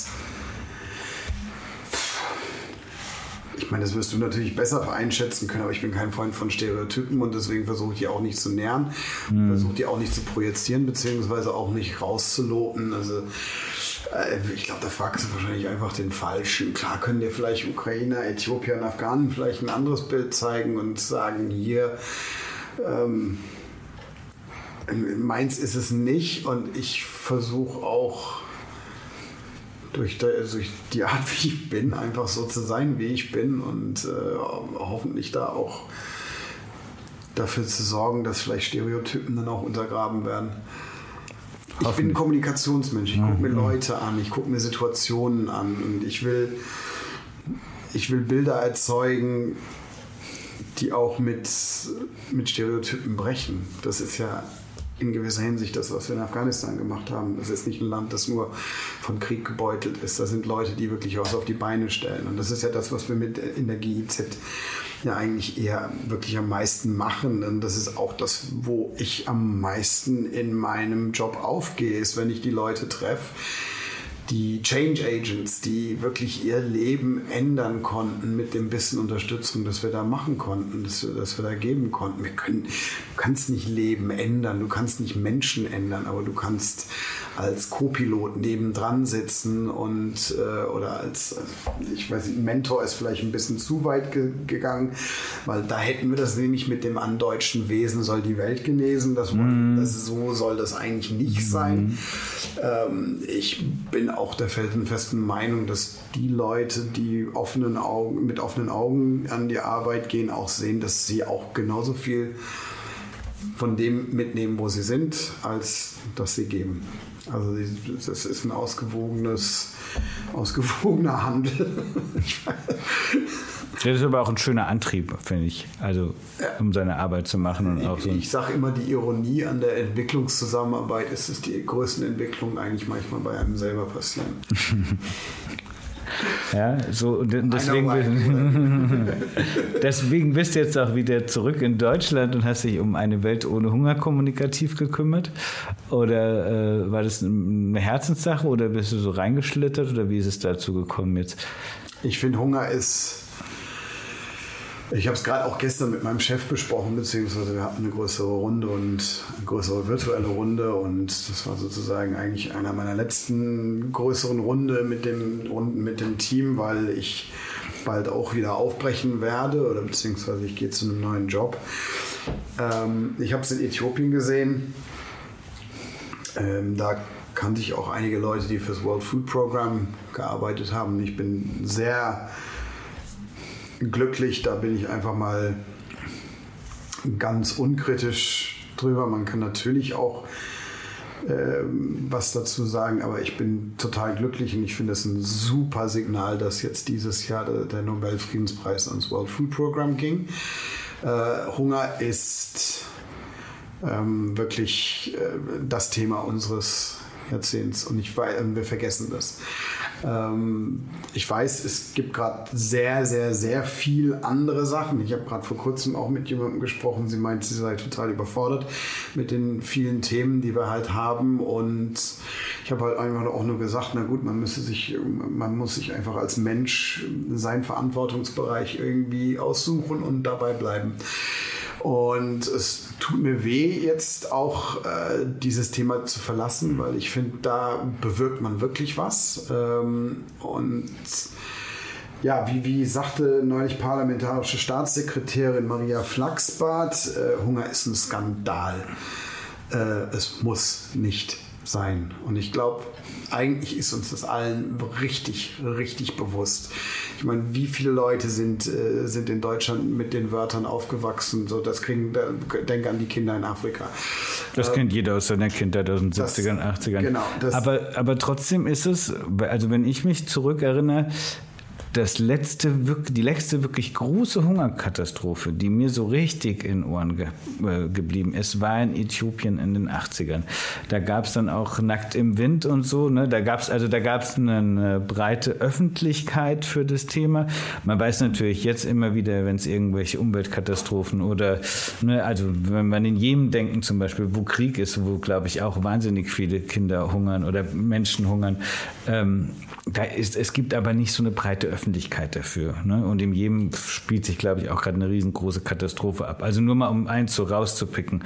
ich meine, das wirst du natürlich besser einschätzen können, aber ich bin kein Freund von Stereotypen und deswegen versuche ich die auch nicht zu nähern, mhm. versuche die auch nicht zu projizieren, beziehungsweise auch nicht rauszuloten. Also äh, ich glaube, da fragst du wahrscheinlich einfach den Falschen. Klar können dir vielleicht Ukrainer, Äthiopier und Afghanen vielleicht ein anderes Bild zeigen und sagen, hier, ähm, Meins ist es nicht und ich versuche auch durch die, die, Art, wie ich bin, einfach so zu sein, wie ich bin und äh, hoffentlich da auch dafür zu sorgen, dass vielleicht Stereotypen dann auch untergraben werden. Ich bin ein Kommunikationsmensch, ich gucke mir Leute an, ich gucke mir Situationen an und ich will, ich will Bilder erzeugen, die auch mit, mit Stereotypen brechen. Das ist ja in gewisser Hinsicht das, was wir in Afghanistan gemacht haben. Das ist nicht ein Land, das nur von Krieg gebeutelt ist. Das sind Leute, die wirklich was auf die Beine stellen. Und das ist ja das, was wir mit in der GIZ ja eigentlich eher wirklich am meisten machen. Und das ist auch das, wo ich am meisten in meinem Job aufgehe, ist, wenn ich die Leute treffe die Change Agents, die wirklich ihr Leben ändern konnten mit dem bisschen Unterstützung, das wir da machen konnten, das, das wir da geben konnten. Wir können, du kannst nicht Leben ändern, du kannst nicht Menschen ändern, aber du kannst als Co-Pilot nebendran sitzen und äh, oder als, ich weiß nicht, Mentor ist vielleicht ein bisschen zu weit ge gegangen, weil da hätten wir das nämlich mit dem andeutschen Wesen soll die Welt genesen. Das, mm. das so soll das eigentlich nicht mm. sein. Ähm, ich bin auch der felsenfesten Meinung, dass die Leute, die offenen Augen, mit offenen Augen an die Arbeit gehen, auch sehen, dass sie auch genauso viel von dem mitnehmen, wo sie sind, als dass sie geben. Also das ist ein ausgewogenes, ausgewogener Handel. Das ist aber auch ein schöner Antrieb, finde ich. Also, um seine Arbeit zu machen. Und auch so ich sage immer, die Ironie an der Entwicklungszusammenarbeit ist, dass die größten Entwicklungen eigentlich manchmal bei einem selber passieren. Ja, so deswegen, deswegen bist du jetzt auch wieder zurück in Deutschland und hast dich um eine Welt ohne Hunger kommunikativ gekümmert? Oder äh, war das eine Herzenssache oder bist du so reingeschlittert oder wie ist es dazu gekommen jetzt? Ich finde, Hunger ist ich habe es gerade auch gestern mit meinem Chef besprochen, beziehungsweise wir hatten eine größere Runde und eine größere virtuelle Runde und das war sozusagen eigentlich einer meiner letzten größeren Runde mit dem, Runden mit dem Team, weil ich bald auch wieder aufbrechen werde oder beziehungsweise ich gehe zu einem neuen Job. Ähm, ich habe es in Äthiopien gesehen. Ähm, da kannte ich auch einige Leute, die fürs World Food Program gearbeitet haben. Ich bin sehr glücklich, da bin ich einfach mal ganz unkritisch drüber. Man kann natürlich auch äh, was dazu sagen, aber ich bin total glücklich und ich finde es ein super Signal, dass jetzt dieses Jahr der, der Nobelfriedenspreis ans World Food Program ging. Äh, Hunger ist ähm, wirklich äh, das Thema unseres Jahrzehnts und ich, wir vergessen das. Ähm, ich weiß, es gibt gerade sehr, sehr, sehr viel andere Sachen. Ich habe gerade vor kurzem auch mit jemandem gesprochen, sie meint, sie sei total überfordert mit den vielen Themen, die wir halt haben. Und ich habe halt einfach auch nur gesagt, na gut, man müsste sich, man muss sich einfach als Mensch seinen Verantwortungsbereich irgendwie aussuchen und dabei bleiben. Und es tut mir weh, jetzt auch äh, dieses Thema zu verlassen, weil ich finde, da bewirkt man wirklich was. Ähm, und ja, wie, wie sagte neulich parlamentarische Staatssekretärin Maria Flachsbart, äh, Hunger ist ein Skandal. Äh, es muss nicht sein. Und ich glaube, eigentlich ist uns das allen richtig, richtig bewusst. Ich meine, wie viele Leute sind, äh, sind in Deutschland mit den Wörtern aufgewachsen? So, das kriegen, denk an die Kinder in Afrika. Das ähm, kennt jeder aus seiner Kindheit aus den 70ern, 80ern. Genau. aber, aber trotzdem ist es, also wenn ich mich zurückerinnere, das letzte, die letzte wirklich große Hungerkatastrophe, die mir so richtig in Ohren ge äh, geblieben ist, war in Äthiopien in den 80ern. Da gab es dann auch Nackt im Wind und so. Ne? Da gab es also da gab's eine breite Öffentlichkeit für das Thema. Man weiß natürlich jetzt immer wieder, wenn es irgendwelche Umweltkatastrophen oder ne, also wenn man in Jemen denken zum Beispiel, wo Krieg ist, wo glaube ich auch wahnsinnig viele Kinder hungern oder Menschen hungern. Ähm, da ist, es gibt aber nicht so eine breite Öffentlichkeit dafür. Ne? Und in jedem spielt sich, glaube ich, auch gerade eine riesengroße Katastrophe ab. Also nur mal um eins so rauszupicken.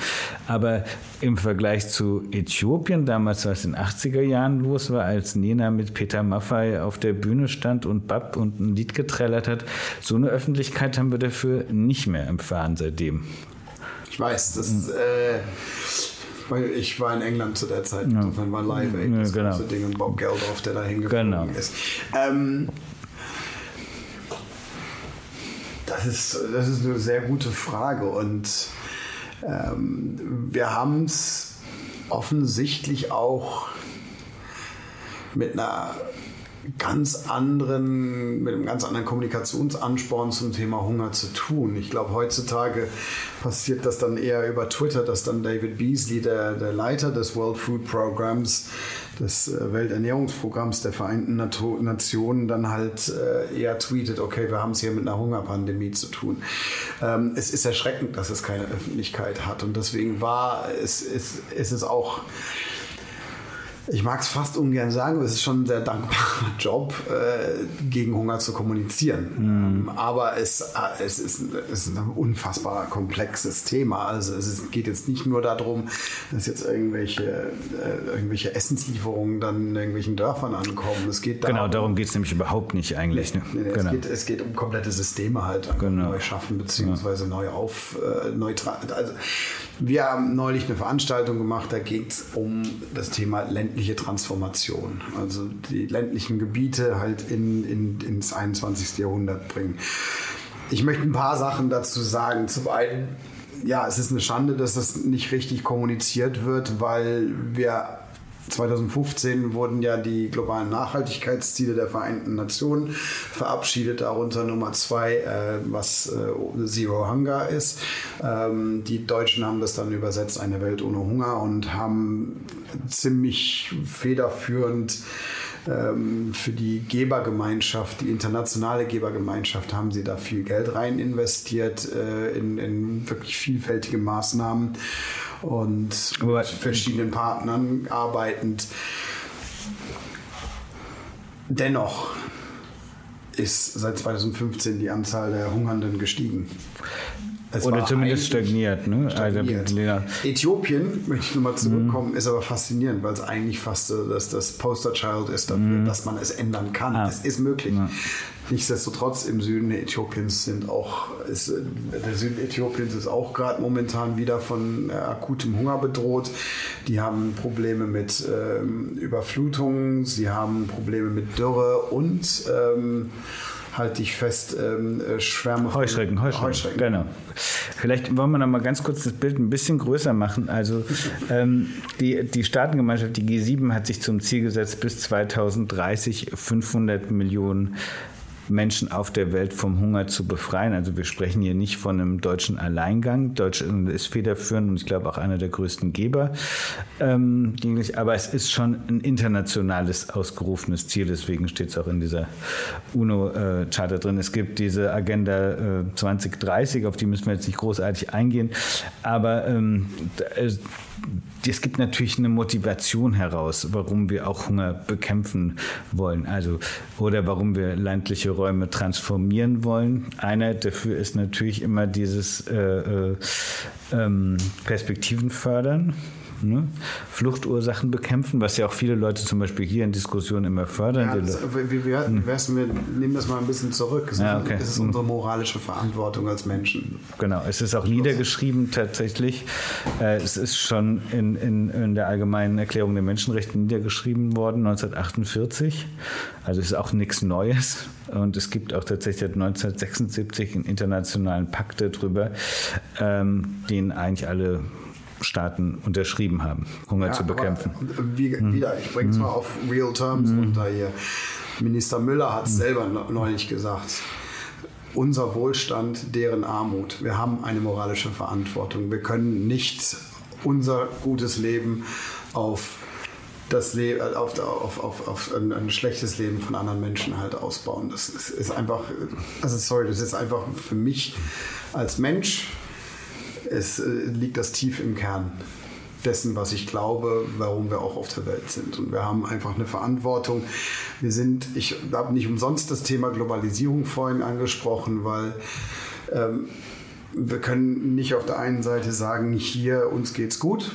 Aber im Vergleich zu Äthiopien, damals, was in den 80er Jahren los war, als Nena mit Peter Maffay auf der Bühne stand und Bab und ein Lied getrellert hat, so eine Öffentlichkeit haben wir dafür nicht mehr erfahren seitdem. Ich weiß, das äh, weil ich war in England zu der Zeit, ja. insofern war Live Aid das ja, genau. große Ding und Bob Geldof, der da hingeflogen genau. ist. Ähm, das ist, das ist eine sehr gute Frage und ähm, wir haben es offensichtlich auch mit einer ganz anderen, mit einem ganz anderen Kommunikationsansporn zum Thema Hunger zu tun. Ich glaube, heutzutage passiert das dann eher über Twitter, dass dann David Beasley, der, der Leiter des World Food Programs, des äh, Welternährungsprogramms der Vereinten Nationen, dann halt äh, eher tweetet, okay, wir haben es hier mit einer Hungerpandemie zu tun. Ähm, es ist erschreckend, dass es keine Öffentlichkeit hat und deswegen war es, es, es ist auch ich mag es fast ungern sagen, aber es ist schon ein sehr dankbarer Job, äh, gegen Hunger zu kommunizieren. Mhm. Aber es, äh, es, ist, es, ist, ein unfassbar komplexes Thema. Also es ist, geht jetzt nicht nur darum, dass jetzt irgendwelche, äh, irgendwelche Essenslieferungen dann in irgendwelchen Dörfern ankommen. Es geht darum, genau, darum geht es nämlich überhaupt nicht eigentlich. Nee, nee, genau. es, geht, es, geht, um komplette Systeme halt genau. neu schaffen, beziehungsweise ja. neu auf, äh, neutral. Also wir haben neulich eine Veranstaltung gemacht, da geht es um das Thema ländliche Transformation. Also die ländlichen Gebiete halt in, in, ins 21. Jahrhundert bringen. Ich möchte ein paar Sachen dazu sagen. Zum einen, ja, es ist eine Schande, dass das nicht richtig kommuniziert wird, weil wir 2015 wurden ja die globalen Nachhaltigkeitsziele der Vereinten Nationen verabschiedet, darunter Nummer zwei, äh, was äh, Zero Hunger ist. Ähm, die Deutschen haben das dann übersetzt, eine Welt ohne Hunger und haben ziemlich federführend ähm, für die Gebergemeinschaft, die internationale Gebergemeinschaft, haben sie da viel Geld rein investiert äh, in, in wirklich vielfältige Maßnahmen und mit verschiedenen Partnern arbeitend. Dennoch ist seit 2015 die Anzahl der Hungernden gestiegen. Es Oder zumindest stagniert. Ne? Also, stagniert. Äthiopien, möchte ich nochmal zurückkommen, mhm. ist aber faszinierend, weil es eigentlich fast das, das Posterchild ist dafür, mhm. dass man es ändern kann. Ah. Es ist möglich. Ja. Nichtsdestotrotz im Süden Äthiopiens sind auch, ist, der Süden Äthiopiens ist auch gerade momentan wieder von äh, akutem Hunger bedroht. Die haben Probleme mit ähm, Überflutungen, sie haben Probleme mit Dürre und ähm, halte ich fest, ähm, äh, Schwärme Heuschrecken, Heuschrecken, Heuschrecken. Genau. Vielleicht wollen wir noch mal ganz kurz das Bild ein bisschen größer machen. Also ähm, die, die Staatengemeinschaft, die G7, hat sich zum Ziel gesetzt, bis 2030 500 Millionen Menschen auf der Welt vom Hunger zu befreien. Also wir sprechen hier nicht von einem deutschen Alleingang. Deutschland ist federführend und ich glaube auch einer der größten Geber. Ähm, aber es ist schon ein internationales ausgerufenes Ziel. Deswegen steht es auch in dieser UNO-Charta drin. Es gibt diese Agenda 2030, auf die müssen wir jetzt nicht großartig eingehen. Aber ähm, es gibt natürlich eine Motivation heraus, warum wir auch Hunger bekämpfen wollen. Also, oder warum wir ländliche Räume transformieren wollen. Einer dafür ist natürlich immer dieses äh, äh, ähm, Perspektiven fördern. Ne? Fluchtursachen bekämpfen, was ja auch viele Leute zum Beispiel hier in Diskussionen immer fördern. Ja, das, wie, wie, hm. wir nehmen das mal ein bisschen zurück. Es, ja, okay. ist, ist unsere moralische Verantwortung als Menschen. Genau, es ist auch niedergeschrieben tatsächlich. Äh, es ist schon in, in, in der Allgemeinen Erklärung der Menschenrechte niedergeschrieben worden, 1948. Also ist auch nichts Neues. Und es gibt auch tatsächlich seit 1976 einen internationalen Pakt darüber, ähm, den eigentlich alle Staaten unterschrieben haben, Hunger ja, zu bekämpfen. Wie, hm. Wieder, ich bringe es hm. mal auf Real Terms hm. runter hier. Minister Müller hat es hm. selber neulich gesagt. Unser Wohlstand, deren Armut. Wir haben eine moralische Verantwortung. Wir können nicht unser gutes Leben auf das Le auf, auf, auf, auf ein, ein, schlechtes Leben von anderen Menschen halt ausbauen. Das ist, ist einfach, also sorry, das ist einfach für mich als Mensch es äh, liegt das tief im Kern dessen, was ich glaube, warum wir auch auf der Welt sind. Und wir haben einfach eine Verantwortung. Wir sind, ich habe nicht umsonst das Thema Globalisierung vorhin angesprochen, weil ähm, wir können nicht auf der einen Seite sagen, hier uns geht's gut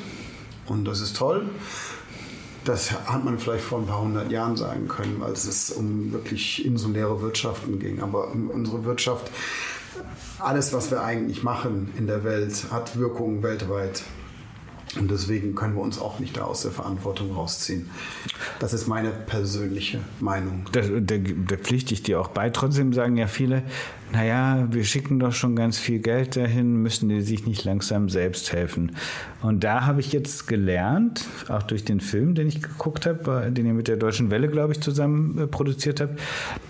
und das ist toll. Das hat man vielleicht vor ein paar hundert Jahren sagen können, als es um wirklich insuläre Wirtschaften ging. Aber unsere Wirtschaft alles, was wir eigentlich machen in der Welt, hat Wirkungen weltweit. Und deswegen können wir uns auch nicht da aus der Verantwortung rausziehen. Das ist meine persönliche Meinung. Da, da, da pflichte ich dir auch bei. Trotzdem sagen ja viele, naja, wir schicken doch schon ganz viel Geld dahin, müssen die sich nicht langsam selbst helfen. Und da habe ich jetzt gelernt, auch durch den Film, den ich geguckt habe, den ihr mit der Deutschen Welle, glaube ich, zusammen äh, produziert habt,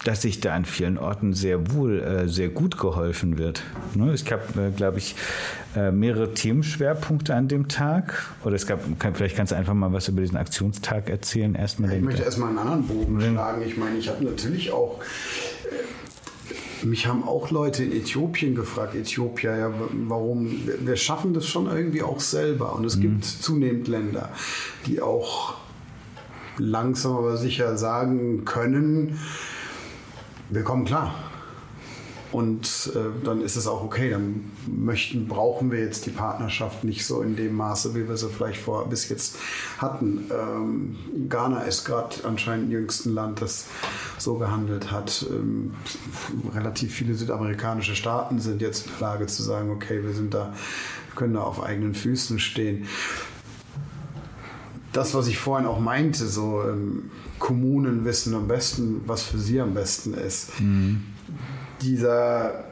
dass sich da an vielen Orten sehr wohl, äh, sehr gut geholfen wird. Ne? Ich habe, äh, glaube ich, mehrere Themenschwerpunkte an dem Tag. Oder es gab, vielleicht kannst du einfach mal was über diesen Aktionstag erzählen. Erstmal ich möchte erstmal einen anderen Bogen schlagen. Ich meine, ich habe natürlich auch mich haben auch Leute in Äthiopien gefragt, Äthiopier, ja, warum, wir schaffen das schon irgendwie auch selber. Und es mhm. gibt zunehmend Länder, die auch langsam aber sicher sagen können, wir kommen klar. Und äh, dann ist es auch okay. Dann möchten, brauchen wir jetzt die Partnerschaft nicht so in dem Maße, wie wir sie vielleicht vor bis jetzt hatten. Ähm, Ghana ist gerade anscheinend jüngsten Land, das so gehandelt hat. Ähm, relativ viele südamerikanische Staaten sind jetzt in der Lage zu sagen, okay, wir sind da, können da auf eigenen Füßen stehen. Das, was ich vorhin auch meinte, so ähm, Kommunen wissen am besten, was für sie am besten ist. Mhm dieser,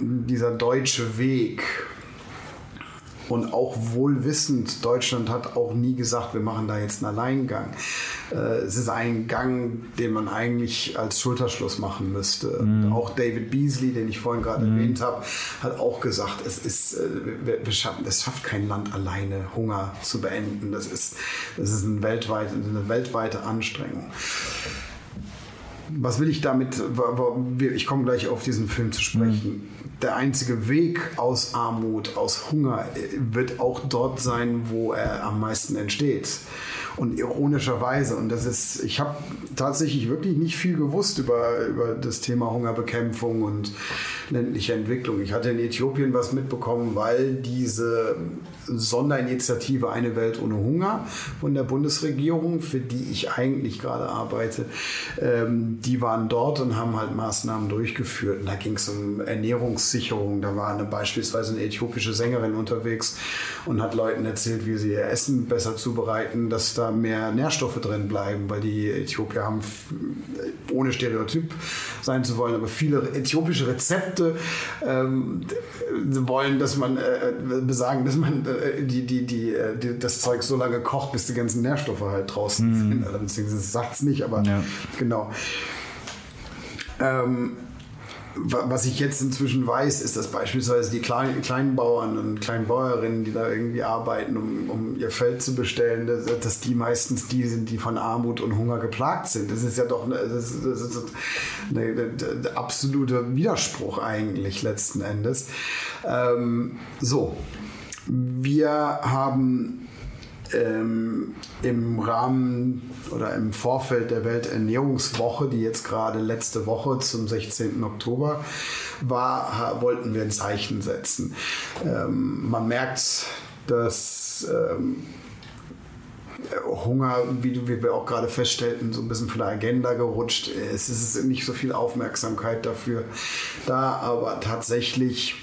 dieser deutsche Weg, und auch wohlwissend, Deutschland hat auch nie gesagt, wir machen da jetzt einen Alleingang. Äh, es ist ein Gang, den man eigentlich als Schulterschluss machen müsste. Mhm. Auch David Beasley, den ich vorhin gerade mhm. erwähnt habe, hat auch gesagt, es ist, äh, wir, wir schaffen, es schafft kein Land alleine, Hunger zu beenden. Das ist, das ist ein weltweit, eine weltweite Anstrengung was will ich damit? Ich komme gleich auf diesen Film zu sprechen. Mhm. Der einzige Weg aus Armut, aus Hunger äh, wird auch dort sein, wo er am meisten entsteht. Und ironischerweise, und das ist, ich habe tatsächlich wirklich nicht viel gewusst über, über das Thema Hungerbekämpfung und ländliche Entwicklung. Ich hatte in Äthiopien was mitbekommen, weil diese Sonderinitiative Eine Welt ohne Hunger von der Bundesregierung, für die ich eigentlich gerade arbeite, ähm, die waren dort und haben halt Maßnahmen durchgeführt. Und da ging es um Ernährungssicherung. Da war eine, beispielsweise eine äthiopische Sängerin unterwegs und hat Leuten erzählt, wie sie ihr Essen besser zubereiten, dass da mehr Nährstoffe drin bleiben, weil die Äthiopier haben, ohne Stereotyp sein zu wollen, aber viele äthiopische Rezepte ähm, wollen, dass man äh, besagen, dass man äh, die, die, die, äh, die, das Zeug so lange kocht, bis die ganzen Nährstoffe halt draußen mhm. sind. Also, beziehungsweise sagt es nicht, aber ja. genau. Ähm, was ich jetzt inzwischen weiß, ist, dass beispielsweise die kleinen, Kleinbauern und Kleinbäuerinnen, die da irgendwie arbeiten, um, um ihr Feld zu bestellen, dass, dass, die meistens die sind, die von Armut und Hunger geplagt sind. Das ist ja doch eine, das ist, das ist eine, eine absolute Widerspruch eigentlich letzten Endes. Ähm, so, wir haben ähm, im Rahmen oder im Vorfeld der Welternährungswoche, die jetzt gerade letzte Woche zum 16. Oktober war, wollten wir ein Zeichen setzen. Ähm, man merkt, dass ähm, Hunger, wie, wie, wir auch gerade feststellten, so ein bisschen von der Agenda gerutscht. Es ist nicht so viel Aufmerksamkeit dafür da, aber tatsächlich,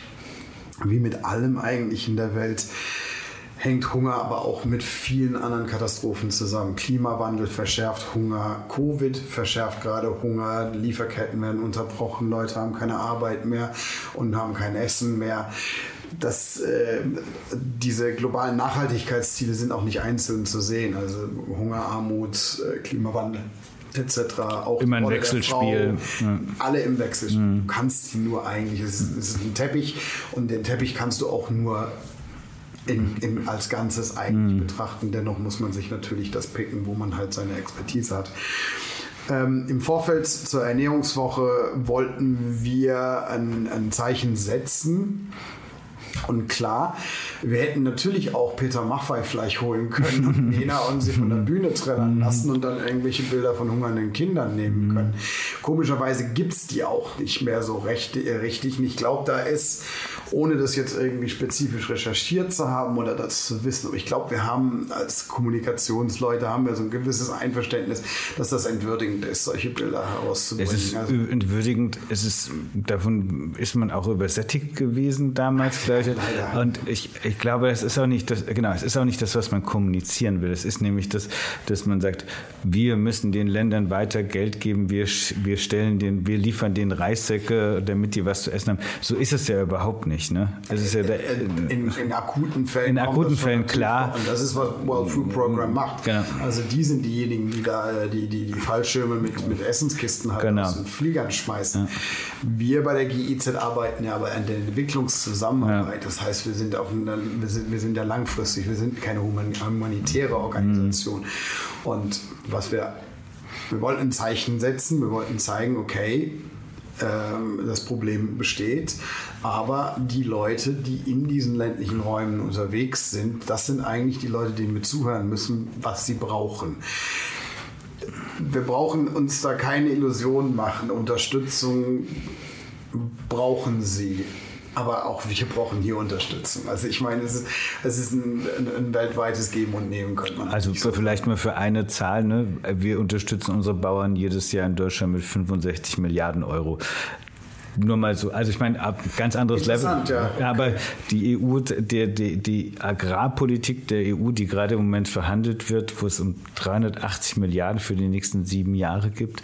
wie mit allem eigentlich in der Welt, hängt Hunger aber auch mit vielen anderen Katastrophen zusammen. Klimawandel verschärft Hunger, Covid verschärft gerade Hunger, Lieferketten werden unterbrochen, Leute haben keine Arbeit mehr und haben kein Essen mehr. Das, äh, diese globalen Nachhaltigkeitsziele sind auch nicht einzeln zu sehen. Also Hunger, Armut, äh, Klimawandel etc. Auch immer ein Wechselspiel. Frau, ja. Alle im Wechselspiel. Mhm. Du kannst sie nur eigentlich, es ist, es ist ein Teppich und den Teppich kannst du auch nur in, in, als Ganzes eigentlich mhm. betrachten. Dennoch muss man sich natürlich das picken, wo man halt seine Expertise hat. Ähm, Im Vorfeld zur Ernährungswoche wollten wir ein, ein Zeichen setzen. Und klar, wir hätten natürlich auch Peter Maffei vielleicht holen können und Nena und sie von der Bühne trennen lassen und dann irgendwelche Bilder von hungernden Kindern nehmen können. Komischerweise gibt es die auch nicht mehr so recht, äh, richtig. Und ich glaube, da ist ohne das jetzt irgendwie spezifisch recherchiert zu haben oder das zu wissen. Aber ich glaube, wir haben als Kommunikationsleute haben wir so ein gewisses Einverständnis, dass das entwürdigend ist, solche Bilder herauszubringen. Es ist also, entwürdigend, es ist, davon ist man auch übersättigt gewesen damals, glaube ich. Und ich, ich glaube, es ist auch nicht das, genau, es ist auch nicht das, was man kommunizieren will. Es ist nämlich das, dass man sagt, wir müssen den Ländern weiter Geld geben, wir, wir stellen den, wir liefern den Reissäcke, damit die was zu essen haben. So ist es ja überhaupt nicht. Ne? Es ist ja der, in, in, in, akuten Fällen. In akuten Fällen, klar. Und das ist, was World Food Program macht. Genau. Also die sind diejenigen, die da die, die, die Fallschirme mit, mit Essenskisten halt genau. aus den Fliegern schmeißen. Ja. Wir bei der GIZ arbeiten ja aber an der Entwicklungszusammenarbeit. Ja. Das heißt, wir sind, auf einer, wir, sind, wir sind ja langfristig, wir sind keine humanitäre Organisation. Mhm. Und was wir, wir wollten ein Zeichen setzen, wir wollten zeigen, okay, ähm, das Problem besteht. Aber die Leute, die in diesen ländlichen Räumen unterwegs sind, das sind eigentlich die Leute, denen wir zuhören müssen, was sie brauchen. Wir brauchen uns da keine Illusionen machen. Unterstützung brauchen sie aber auch wir brauchen hier Unterstützung. Also ich meine, es ist, es ist ein, ein, weltweites Geben und Nehmen, könnte man Also so vielleicht mal für eine Zahl, ne? wir unterstützen unsere Bauern jedes Jahr in Deutschland mit 65 Milliarden Euro. nur mal so, also ich meine, ganz anderes Level. Ja. Aber die EU, der, die, die Agrarpolitik der EU, die gerade im Moment verhandelt wird, wo es um 380 Milliarden für die nächsten sieben Jahre gibt,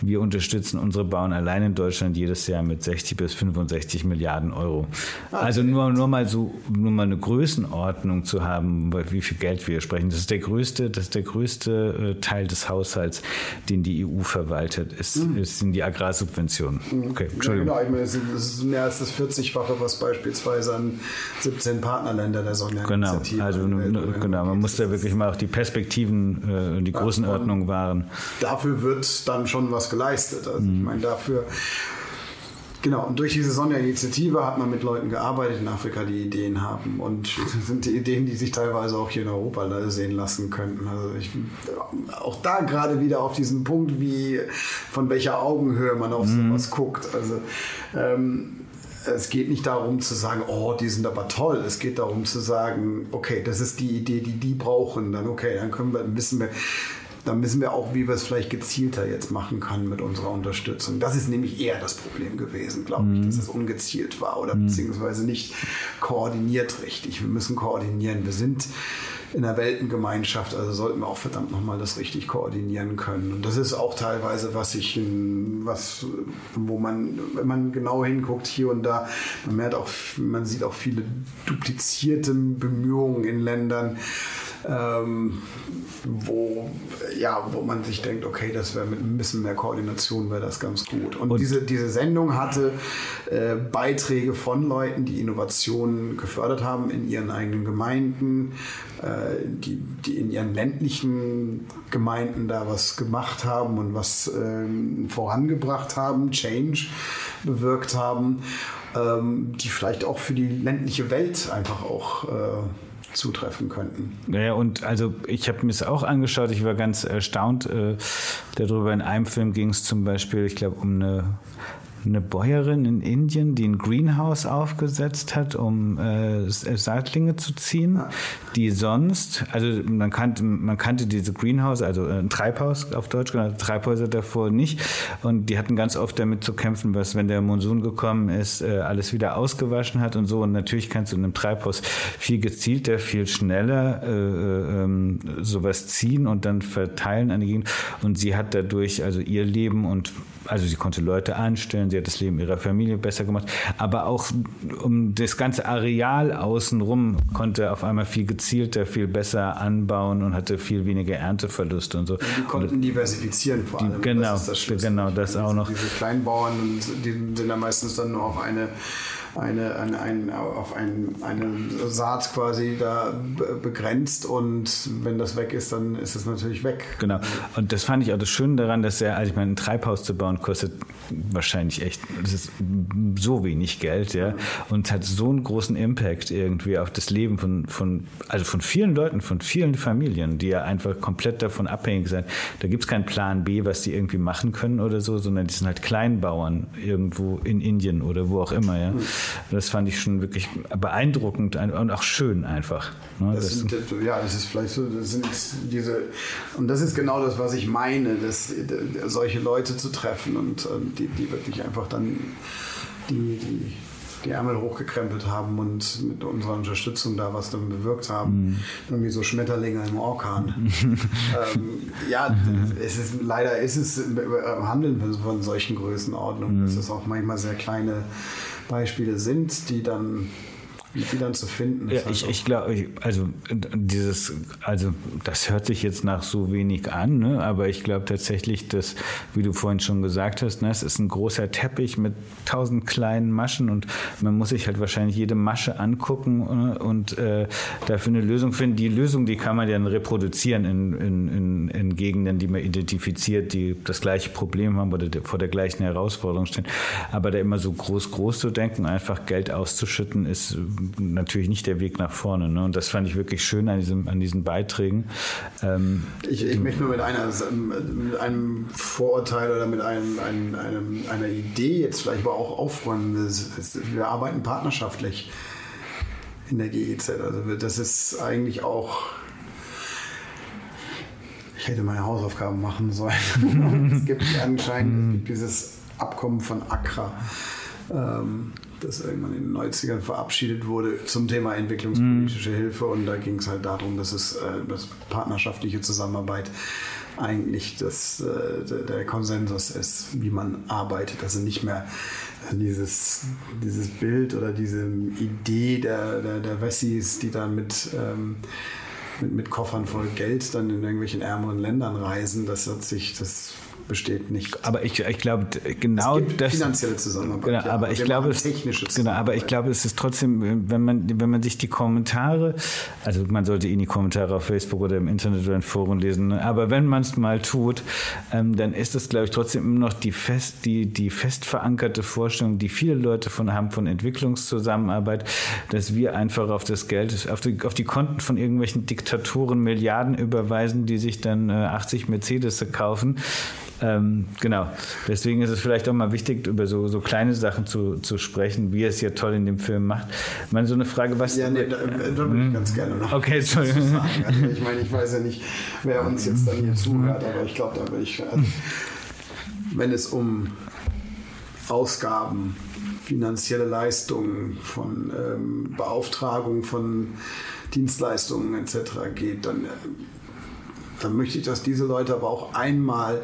wir unterstützen unsere Bauern allein in Deutschland jedes Jahr mit 60 bis 65 Milliarden Euro. Ah, also nur, nur mal so, nur mal eine Größenordnung zu haben, wie viel Geld wir sprechen. Das ist der größte, das ist der größte äh, Teil des Haushalts, den die EU verwaltet, ist, mhm. sind die Agrarsubventionen. Mhm. Okay, Entschuldigung. Ja, genau, ich meine, das ist mehr als das 40-fache, was beispielsweise an 17 Partnerländer der Sonderinitiative Genau, also genau, man muss da wirklich mal auch die Perspektiven, äh, die Größenordnung wahren. Dafür wird dann schon was geleistet. Also mhm. ich meine, dafür Genau, und durch diese Sonderinitiative hat man mit Leuten gearbeitet in Afrika, die Ideen haben. Und sind die Ideen, die sich teilweise auch hier in Europa sehen lassen könnten. Also ich, auch da gerade wieder auf diesen Punkt, wie von welcher Augenhöhe man auf mhm. sowas guckt. Also ähm, es geht nicht darum zu sagen, oh, die sind aber toll. Es geht darum zu sagen, okay, das ist die Idee, die die brauchen. Dann okay, dann können wir, wissen wir, dann wissen wir auch, wie wir es vielleicht gezielter jetzt machen können mit unserer Unterstützung. Das ist nämlich eher das Problem gewesen, glaube mhm. ich, dass es ungezielt war oder mhm. beziehungsweise nicht koordiniert richtig. Wir müssen koordinieren. Wir sind in der Weltengemeinschaft, also sollten wir auch verdammt nochmal das richtig koordinieren können. Und das ist auch teilweise, was ich, was, wo man, wenn man genau hinguckt, hier und da, man merkt auch, man sieht auch viele duplizierte Bemühungen in Ländern, ähm, wo, ja, wo man sich denkt, okay, das wäre mit ein bisschen mehr Koordination wäre das ganz gut. Und, und diese, diese Sendung hatte äh, Beiträge von Leuten, die Innovationen gefördert haben in ihren eigenen Gemeinden, äh, die, die in ihren ländlichen Gemeinden da was gemacht haben und was ähm, vorangebracht haben, Change bewirkt haben, ähm, die vielleicht auch für die ländliche Welt einfach auch äh, zutreffen könnten. Ja, und also ich habe mir es auch angeschaut, ich war ganz erstaunt äh, darüber. In einem Film ging es zum Beispiel, ich glaube, um eine eine Bäuerin in Indien, die ein Greenhouse aufgesetzt hat, um äh, Saatlinge zu ziehen, die sonst, also man kannte, man kannte diese Greenhouse, also äh, ein Treibhaus auf Deutsch genannt, Treibhäuser davor nicht. Und die hatten ganz oft damit zu kämpfen, was, wenn der Monsun gekommen ist, äh, alles wieder ausgewaschen hat und so. Und natürlich kannst du in einem Treibhaus viel gezielter, viel schneller äh, äh ähm, sowas ziehen und dann verteilen an die Gegend. Und sie hat dadurch also ihr Leben und also sie konnte Leute anstellen, sie hat das Leben ihrer Familie besser gemacht, aber auch um das ganze Areal außenrum konnte auf einmal viel gezielter, viel besser anbauen und hatte viel weniger Ernteverluste und so. Und die konnten und diversifizieren vor allem. Die, genau, das das genau, das auch noch. Diese Kleinbauern, die sind dann meistens dann nur auf eine eine, eine, ein, auf ein, eine Saat quasi da begrenzt und wenn das weg ist, dann ist es natürlich weg. Genau. Und das fand ich auch das Schöne daran, dass er, also ich meine, ein Treibhaus zu bauen kostet wahrscheinlich echt, das ist so wenig Geld, ja, und hat so einen großen Impact irgendwie auf das Leben von, von, also von vielen Leuten, von vielen Familien, die ja einfach komplett davon abhängig sind. Da gibt es keinen Plan B, was die irgendwie machen können oder so, sondern die sind halt Kleinbauern irgendwo in Indien oder wo auch immer, ja. Das fand ich schon wirklich beeindruckend und auch schön einfach. Ne? Das sind, ja, das ist vielleicht so, das sind diese, und das ist genau das, was ich meine, dass, solche Leute zu treffen und die, die wirklich einfach dann die, die die Ärmel hochgekrempelt haben und mit unserer Unterstützung da was dann bewirkt haben. Mhm. Irgendwie so Schmetterlinge im Orkan. ähm, ja, es ist, leider ist es im Handeln von solchen Größenordnungen, mhm. dass es auch manchmal sehr kleine Beispiele sind, die dann die dann zu finden. Ja, ich, ich glaube, also dieses, also das hört sich jetzt nach so wenig an, ne? aber ich glaube tatsächlich, dass, wie du vorhin schon gesagt hast, ne, es ist ein großer Teppich mit tausend kleinen Maschen und man muss sich halt wahrscheinlich jede Masche angucken ne? und äh, dafür eine Lösung finden. Die Lösung, die kann man dann reproduzieren in, in, in, in Gegenden, die man identifiziert, die das gleiche Problem haben oder vor der gleichen Herausforderung stehen. Aber da immer so groß, groß zu denken, einfach Geld auszuschütten, ist natürlich nicht der Weg nach vorne. Ne? Und das fand ich wirklich schön an, diesem, an diesen Beiträgen. Ähm, ich, ich möchte nur mit, einer, mit einem Vorurteil oder mit einem, einem, einem, einer Idee jetzt vielleicht aber auch aufräumen. Wir arbeiten partnerschaftlich in der GEZ. Also das ist eigentlich auch ich hätte meine Hausaufgaben machen sollen. es gibt anscheinend es gibt dieses Abkommen von Accra ähm, das irgendwann in den 90ern verabschiedet wurde zum Thema entwicklungspolitische mm. Hilfe. Und da ging es halt darum, dass es äh, dass partnerschaftliche Zusammenarbeit eigentlich das, äh, der Konsensus ist, wie man arbeitet. Also nicht mehr dieses, dieses Bild oder diese Idee der, der, der Wessis, die dann mit, ähm, mit, mit Koffern voll Geld dann in irgendwelchen ärmeren Ländern reisen, das hat sich, das besteht nicht. Aber ich, ich glaube, genau das. Finanzielle Zusammenarbeit. Genau, ja, aber ich glaube, es, genau, aber ich glaube, es ist trotzdem, wenn man, wenn man sich die Kommentare, also man sollte eh die Kommentare auf Facebook oder im Internet oder in Foren lesen, ne? aber wenn man es mal tut, ähm, dann ist es, glaube ich, trotzdem immer noch die fest, die, die fest verankerte Vorstellung, die viele Leute von haben von Entwicklungszusammenarbeit, dass wir einfach auf das Geld, auf die, auf die Konten von irgendwelchen Diktatoren Milliarden überweisen, die sich dann äh, 80 Mercedes kaufen ähm, genau. Deswegen ist es vielleicht auch mal wichtig, über so, so kleine Sachen zu, zu sprechen, wie er es ja toll in dem Film macht. Ich meine, so eine Frage, was. Ja, nee, da, da würde ich hm? ganz gerne noch. Okay, Entschuldigung. Also ich meine, ich weiß ja nicht, wer uns jetzt dann hier zuhört, aber ich glaube, da würde ich. Also, wenn es um Ausgaben, finanzielle Leistungen, von ähm, Beauftragung von Dienstleistungen etc. geht, dann. Dann möchte ich, dass diese Leute aber auch einmal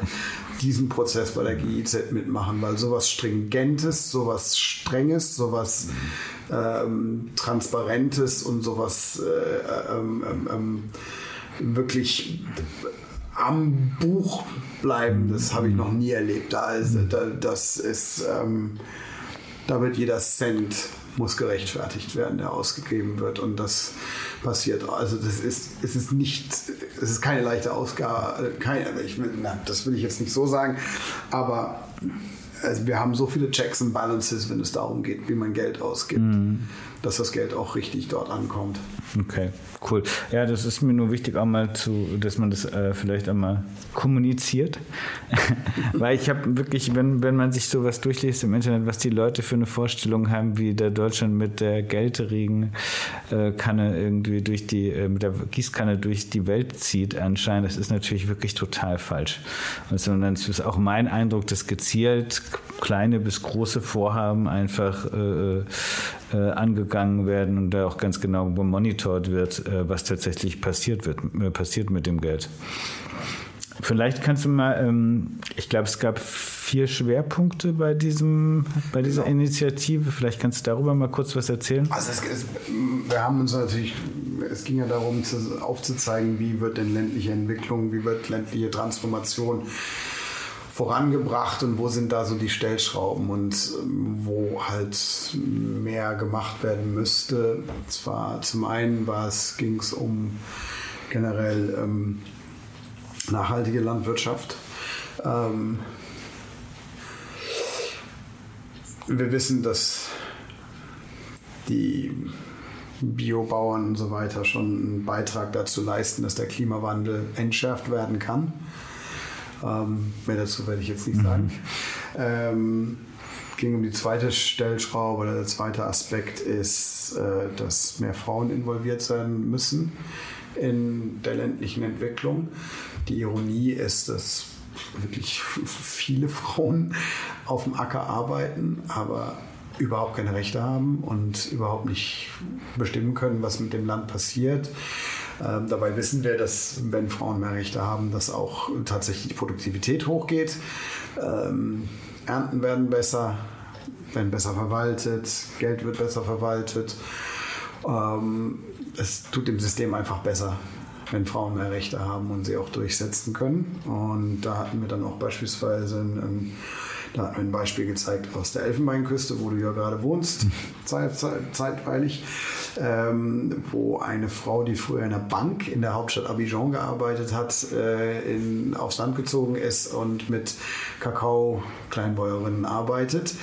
diesen Prozess bei der GIZ mitmachen, weil sowas Stringentes, sowas Strenges, sowas ähm, Transparentes und sowas äh, ähm, ähm, ähm wirklich am Buch bleiben, das habe ich noch nie erlebt. Da, da, das ist, ähm, da wird jeder Cent muss gerechtfertigt werden, der ausgegeben wird und das passiert. Also das ist, es ist nicht, es ist keine leichte Ausgabe, keine, ich na, das will ich jetzt nicht so sagen, aber also wir haben so viele Checks and Balances, wenn es darum geht, wie man Geld ausgibt, mhm. dass das Geld auch richtig dort ankommt. Okay, cool. Ja, das ist mir nur wichtig, auch mal zu, dass man das äh, vielleicht einmal kommuniziert. Weil ich habe wirklich, wenn, wenn man sich sowas durchliest im Internet, was die Leute für eine Vorstellung haben, wie der Deutschland mit der Geldregenkanne äh, irgendwie durch die, äh, mit der Gießkanne durch die Welt zieht, anscheinend, das ist natürlich wirklich total falsch. Also, und dann ist auch mein Eindruck, dass gezielt kleine bis große Vorhaben einfach äh, äh, angegangen werden und da auch ganz genau monitort wird, äh, was tatsächlich passiert wird, äh, passiert mit dem Geld. Vielleicht kannst du mal, ähm, ich glaube, es gab vier Schwerpunkte bei diesem, bei dieser genau. Initiative. Vielleicht kannst du darüber mal kurz was erzählen. Also es, es, wir haben uns natürlich, es ging ja darum, zu, aufzuzeigen, wie wird denn ländliche Entwicklung, wie wird ländliche Transformation vorangebracht und wo sind da so die Stellschrauben und ähm, wo halt mehr gemacht werden müsste. Zwar zum einen ging es um generell ähm, nachhaltige Landwirtschaft. Ähm, wir wissen, dass die Biobauern und so weiter schon einen Beitrag dazu leisten, dass der Klimawandel entschärft werden kann. Ähm, mehr dazu werde ich jetzt nicht sagen. Mhm. Ähm, ging um die zweite Stellschraube oder der zweite Aspekt ist, äh, dass mehr Frauen involviert sein müssen in der ländlichen Entwicklung. Die Ironie ist, dass wirklich viele Frauen auf dem Acker arbeiten, aber überhaupt keine Rechte haben und überhaupt nicht bestimmen können, was mit dem Land passiert. Ähm, dabei wissen wir, dass wenn Frauen mehr Rechte haben, dass auch tatsächlich die Produktivität hochgeht. Ähm, Ernten werden besser, werden besser verwaltet, Geld wird besser verwaltet. Ähm, es tut dem System einfach besser, wenn Frauen mehr Rechte haben und sie auch durchsetzen können. Und da hatten wir dann auch beispielsweise ein, da hat mir ein Beispiel gezeigt aus der Elfenbeinküste, wo du ja gerade wohnst, zeit, zeit, zeitweilig, ähm, wo eine Frau, die früher in einer Bank in der Hauptstadt Abidjan gearbeitet hat, äh, in, aufs Land gezogen ist und mit Kakao-Kleinbäuerinnen arbeitet.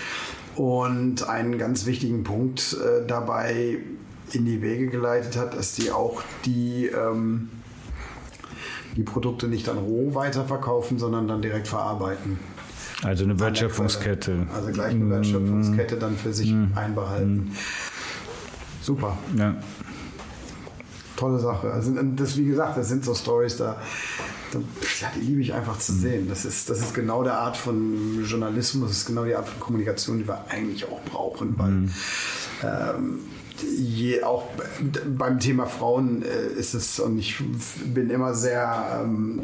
Und einen ganz wichtigen Punkt äh, dabei in die Wege geleitet hat, dass sie auch die, ähm, die Produkte nicht dann roh weiterverkaufen, sondern dann direkt verarbeiten. Also eine Wertschöpfungskette. Also gleich eine Wertschöpfungskette dann für sich mm. einbehalten. Mm. Super. Ja. Tolle Sache. Also das, wie gesagt, das sind so Stories, da ja, die liebe ich einfach zu sehen. Das ist, das ist genau der Art von Journalismus, das ist genau die Art von Kommunikation, die wir eigentlich auch brauchen, weil mhm. ähm, je, auch beim Thema Frauen äh, ist es, und ich bin immer sehr, ähm,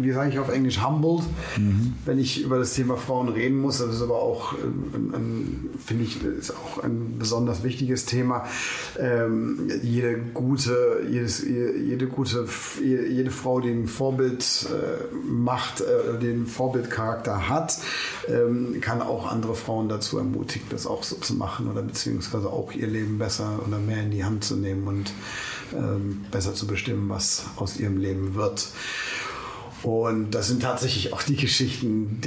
wie sage ich auf Englisch, humbled, mhm. wenn ich über das Thema Frauen reden muss. Das ist aber auch, ähm, finde ich, ist auch ein besonders wichtiges Thema. Ähm, jede gute, jedes, jede gute, jede Frau, die ein Vorbild äh, macht, äh, den Vorbildcharakter hat, ähm, kann auch andere Frauen dazu ermutigen, das auch so zu machen oder beziehungsweise auch ihr Leben besser besser oder mehr in die Hand zu nehmen und ähm, besser zu bestimmen, was aus ihrem Leben wird. Und das sind tatsächlich auch die Geschichten,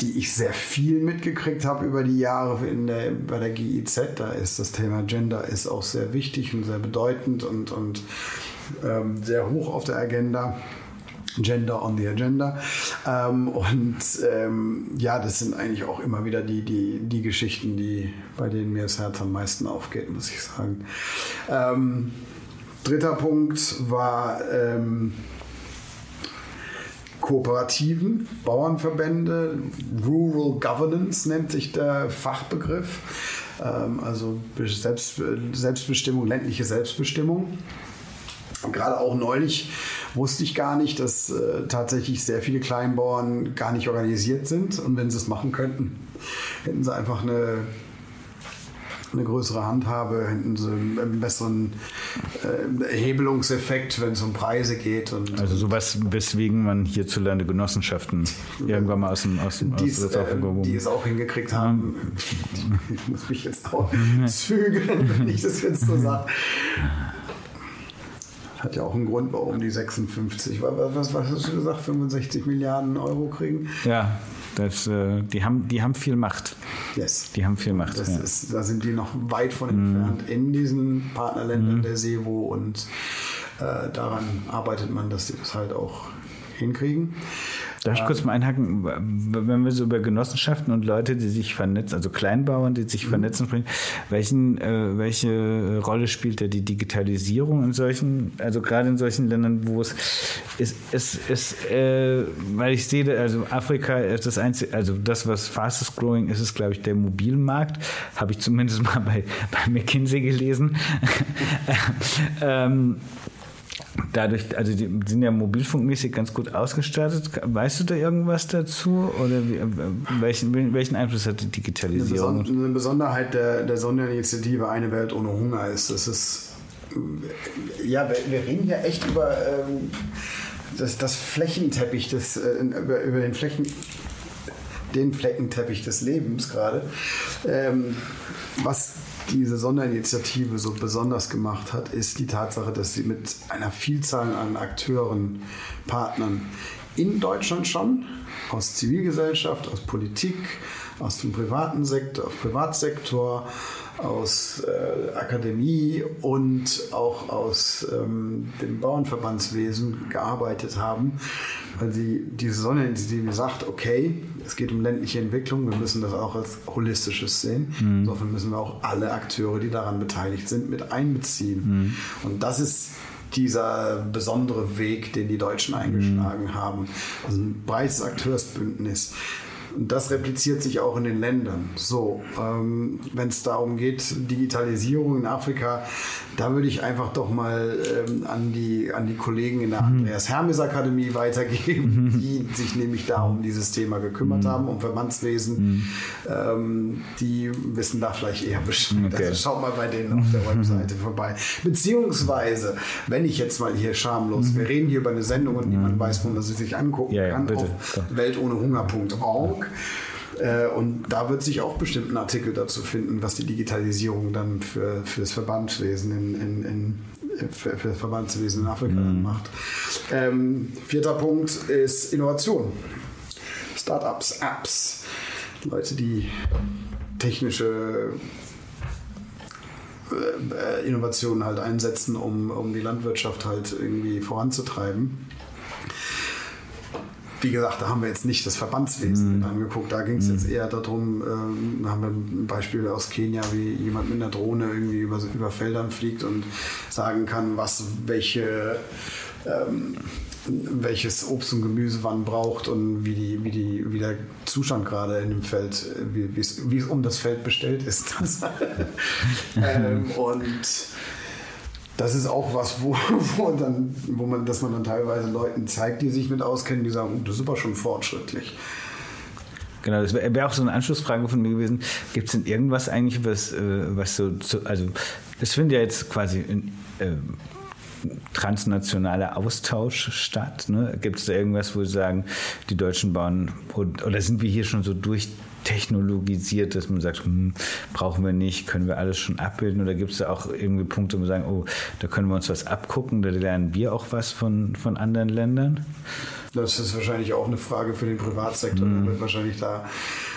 die, ich sehr viel mitgekriegt habe über die Jahre in der, bei der GIZ. Da ist das Thema Gender ist auch sehr wichtig und sehr bedeutend und, und ähm, sehr hoch auf der Agenda. Gender on the Agenda. Ähm, und ähm, ja, das sind eigentlich auch immer wieder die, die, die Geschichten, die, bei denen mir das Herz am meisten aufgeht, muss ich sagen. Ähm, dritter Punkt war ähm, Kooperativen, Bauernverbände, Rural Governance nennt sich der Fachbegriff, ähm, also Selbst, Selbstbestimmung, ländliche Selbstbestimmung. Gerade auch neulich wusste ich gar nicht, dass äh, tatsächlich sehr viele Kleinbauern gar nicht organisiert sind. Und wenn sie es machen könnten, hätten sie einfach eine, eine größere Handhabe, hätten sie einen besseren äh, Hebelungseffekt, wenn es um Preise geht. Und, also sowas, weswegen man hierzulande Genossenschaften irgendwann mal aus dem aus dem die, aus äh, die es auch hingekriegt haben. Ich muss mich jetzt auch zügeln, wenn ich das jetzt so sage. Hat ja auch einen Grund, warum die 56, was, was, was hast du gesagt, 65 Milliarden Euro kriegen? Ja, das, äh, die, haben, die haben viel Macht. Yes. Die haben viel Macht. Ja. Ist, da sind die noch weit von entfernt mm. in diesen Partnerländern mm. der SEWO und äh, daran arbeitet man, dass die das halt auch hinkriegen. Darf ich kurz mal einhaken, wenn wir so über Genossenschaften und Leute, die sich vernetzen, also Kleinbauern, die sich mhm. vernetzen, sprechen, welchen, äh, welche Rolle spielt da die Digitalisierung in solchen, also gerade in solchen Ländern, wo es ist, ist, ist äh, weil ich sehe, also Afrika ist das einzige, also das, was fastest growing ist, ist, glaube ich, der Mobilmarkt, habe ich zumindest mal bei, bei McKinsey gelesen. ähm, dadurch, also die sind ja mobilfunkmäßig ganz gut ausgestattet. Weißt du da irgendwas dazu? Oder wie, welchen, welchen Einfluss hat die Digitalisierung? Eine, eine Besonderheit der, der Sonderinitiative Eine Welt ohne Hunger ist, dass es, ja, wir, reden ja echt über ähm, das, das Flächenteppich, des, äh, über, über den Flächen den Fleckenteppich des Lebens gerade. Ähm, was diese Sonderinitiative so besonders gemacht hat, ist die Tatsache, dass sie mit einer Vielzahl an Akteuren, Partnern in Deutschland schon, aus Zivilgesellschaft, aus Politik, aus dem privaten Sektor, Privatsektor, aus äh, Akademie und auch aus ähm, dem Bauernverbandswesen gearbeitet haben, weil sie diese Sonderinitiative sagt, okay, es geht um ländliche Entwicklung, wir müssen das auch als holistisches sehen. Mhm. Insofern müssen wir auch alle Akteure, die daran beteiligt sind, mit einbeziehen. Mhm. Und das ist dieser besondere Weg, den die Deutschen eingeschlagen mhm. haben. Also ein breites Akteursbündnis. Und das repliziert sich auch in den Ländern. So, ähm, wenn es darum geht, Digitalisierung in Afrika, da würde ich einfach doch mal ähm, an, die, an die Kollegen in der mhm. Andreas Hermes Akademie weitergeben, mhm. die sich nämlich da um dieses Thema gekümmert mhm. haben, um Verbandswesen. Ähm, die wissen da vielleicht eher Bescheid. Okay. Also schaut mal bei denen auf der. Webseite vorbei. Beziehungsweise, wenn ich jetzt mal hier schamlos, wir reden hier über eine Sendung und niemand weiß, wo man sie sich angucken ja, ja, kann, bitte. auf weltohnehunger.org. Äh, und da wird sich auch bestimmt ein Artikel dazu finden, was die Digitalisierung dann für, für das Verbandswesen in, in, in für, für, das Verbandswesen in Afrika mhm. macht. Ähm, vierter Punkt ist Innovation. Startups, Apps, Leute, die technische äh, Innovationen halt einsetzen, um, um die Landwirtschaft halt irgendwie voranzutreiben wie gesagt, da haben wir jetzt nicht das Verbandswesen mhm. angeguckt. Da ging es jetzt mhm. eher darum, ähm, haben wir ein Beispiel aus Kenia, wie jemand mit einer Drohne irgendwie über, über Feldern fliegt und sagen kann, was welche ähm, welches Obst und Gemüse wann braucht und wie, die, wie, die, wie der Zustand gerade in dem Feld, wie, wie, es, wie es um das Feld bestellt ist. ähm, und das ist auch was, wo, wo, dann, wo man, dass man dann teilweise Leuten zeigt, die sich mit auskennen, die sagen, oh, das ist aber schon fortschrittlich. Genau, das wäre wär auch so eine Anschlussfrage von mir gewesen. Gibt es denn irgendwas eigentlich, was, äh, was so, also es findet ja jetzt quasi in, äh, transnationaler Austausch statt? Ne? Gibt es da irgendwas, wo Sie sagen, die Deutschen bauen, oder sind wir hier schon so durchtechnologisiert, dass man sagt, hm, brauchen wir nicht, können wir alles schon abbilden? Oder gibt es da auch irgendwie Punkte, wo wir sagen, oh, da können wir uns was abgucken, da lernen wir auch was von, von anderen Ländern? Das ist wahrscheinlich auch eine Frage für den Privatsektor. Mhm. wird wahrscheinlich da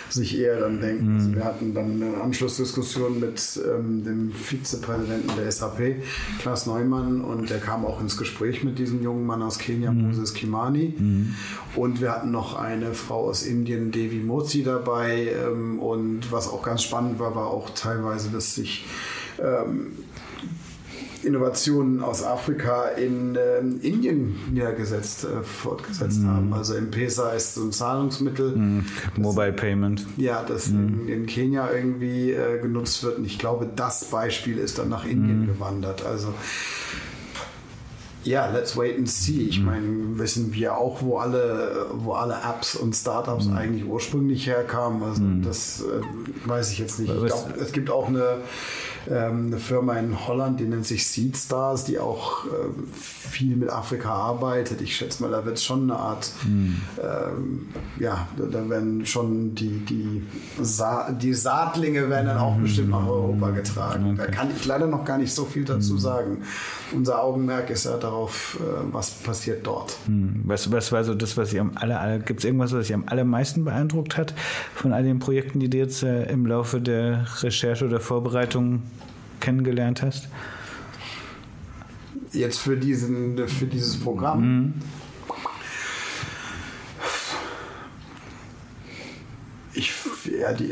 sich eher dann denken. Also mhm. wir hatten dann eine Anschlussdiskussion mit ähm, dem Vizepräsidenten der SAP, Klaas Neumann, und der kam auch ins Gespräch mit diesem jungen Mann aus Kenia, mhm. Moses Kimani. Mhm. Und wir hatten noch eine Frau aus Indien, Devi Mozi, dabei. Ähm, und was auch ganz spannend war, war auch teilweise, dass sich ähm, Innovationen aus Afrika in äh, Indien niedergesetzt, äh, fortgesetzt mm. haben. Also M-Pesa ist so ein Zahlungsmittel. Mm. Mobile das, Payment. Ja, das mm. in, in, Kenia irgendwie äh, genutzt wird. Und ich glaube, das Beispiel ist dann nach Indien mhm. gewandert. Also ja, let's wait and see. Ich mhm. meine, wissen wir auch, wo alle, wo alle Apps und Startups mhm. eigentlich ursprünglich herkamen. Also mhm. das äh, weiß ich jetzt nicht. Ich glaube, es gibt auch eine ähm, eine Firma in Holland, die nennt sich Seedstars, die auch äh, viel mit Afrika arbeitet. Ich schätze mal, da wird es schon eine Art, mhm. ähm, ja, da, werden schon die, die, Sa die Saatlinge werden dann auch mhm. bestimmt nach Europa getragen. Okay. Da kann ich leider noch gar nicht so viel dazu mhm. sagen. Unser Augenmerk ist ja darauf, äh, was passiert dort. Mhm. Was, was war so das, was Sie am aller, aller gibt es irgendwas, was Sie am allermeisten beeindruckt hat von all den Projekten, die du jetzt äh, im Laufe der Recherche oder Vorbereitung kennengelernt hast? Jetzt für, diesen, für dieses Programm. Mhm. Ich, ja, die,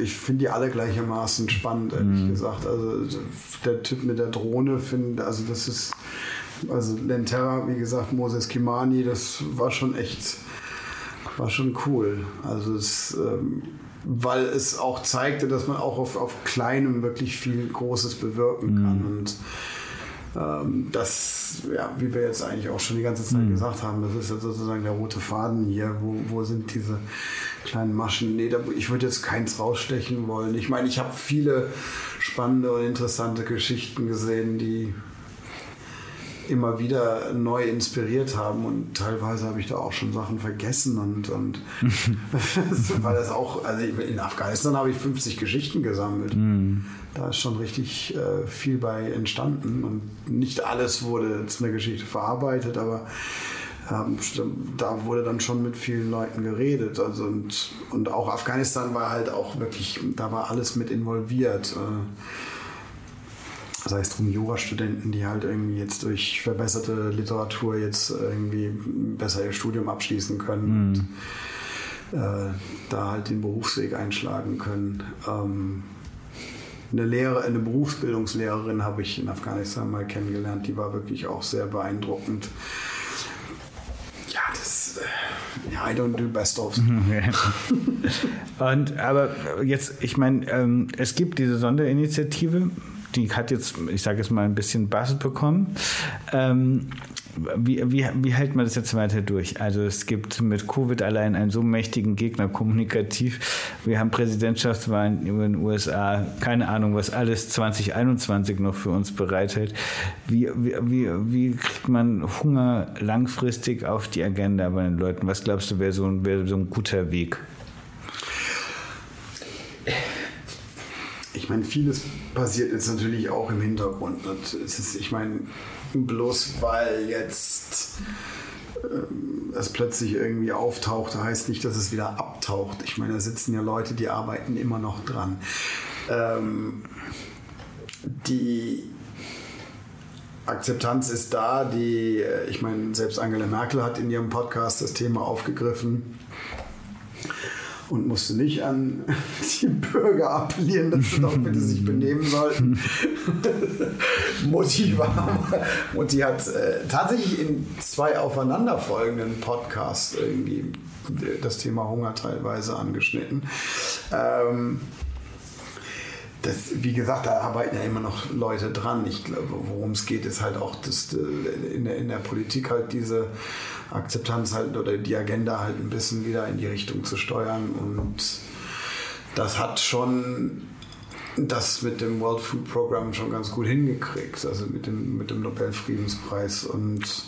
ich finde die alle gleichermaßen spannend, ehrlich mhm. gesagt. Also der Typ mit der Drohne finde, also das ist, also Lenterra, wie gesagt, Moses Kimani, das war schon echt, war schon cool. Also es ähm, weil es auch zeigte, dass man auch auf, auf kleinem wirklich viel Großes bewirken kann. Mhm. Und ähm, das, ja, wie wir jetzt eigentlich auch schon die ganze Zeit mhm. gesagt haben, das ist ja sozusagen der rote Faden hier. Wo, wo sind diese kleinen Maschen? Nee, da, ich würde jetzt keins rausstechen wollen. Ich meine, ich habe viele spannende und interessante Geschichten gesehen, die immer wieder neu inspiriert haben und teilweise habe ich da auch schon Sachen vergessen und, und weil das auch, also in Afghanistan habe ich 50 Geschichten gesammelt. Mm. Da ist schon richtig äh, viel bei entstanden und nicht alles wurde zu einer Geschichte verarbeitet, aber ähm, da wurde dann schon mit vielen Leuten geredet. Also und, und auch Afghanistan war halt auch wirklich, da war alles mit involviert. Äh, sei es drum Jurastudenten, die halt irgendwie jetzt durch verbesserte Literatur jetzt irgendwie besser ihr Studium abschließen können mhm. und äh, da halt den Berufsweg einschlagen können. Ähm, eine, Lehre, eine Berufsbildungslehrerin habe ich in Afghanistan mal kennengelernt, die war wirklich auch sehr beeindruckend. Ja, das, äh, ja, I don't do best of. Und aber jetzt, ich meine, ähm, es gibt diese Sonderinitiative die hat jetzt, ich sage jetzt mal, ein bisschen Bass bekommen. Ähm, wie, wie, wie hält man das jetzt weiter durch? Also es gibt mit Covid allein einen so mächtigen Gegner kommunikativ. Wir haben Präsidentschaftswahlen in den USA, keine Ahnung, was alles 2021 noch für uns bereithält. Wie, wie, wie, wie kriegt man Hunger langfristig auf die Agenda bei den Leuten? Was glaubst du, wäre so, wär so ein guter Weg? Ich meine, vieles passiert jetzt natürlich auch im Hintergrund. ist, ich meine, bloß weil jetzt äh, es plötzlich irgendwie auftaucht, heißt nicht, dass es wieder abtaucht. Ich meine, da sitzen ja Leute, die arbeiten immer noch dran. Ähm, die Akzeptanz ist da, die, äh, ich meine, selbst Angela Merkel hat in ihrem Podcast das Thema aufgegriffen. Und musste nicht an die Bürger appellieren, dass sie doch bitte sich benehmen sollten. Mutti war, Mutti hat äh, tatsächlich in zwei aufeinanderfolgenden Podcasts irgendwie das Thema Hunger teilweise angeschnitten. Ähm, das, wie gesagt, da arbeiten ja immer noch Leute dran. Ich glaube, worum es geht, ist halt auch das, äh, in, der, in der Politik halt diese Akzeptanz halt oder die Agenda halt ein bisschen wieder in die Richtung zu steuern. Und das hat schon das mit dem World Food Program schon ganz gut hingekriegt, also mit dem, mit dem Nobelfriedenspreis. Und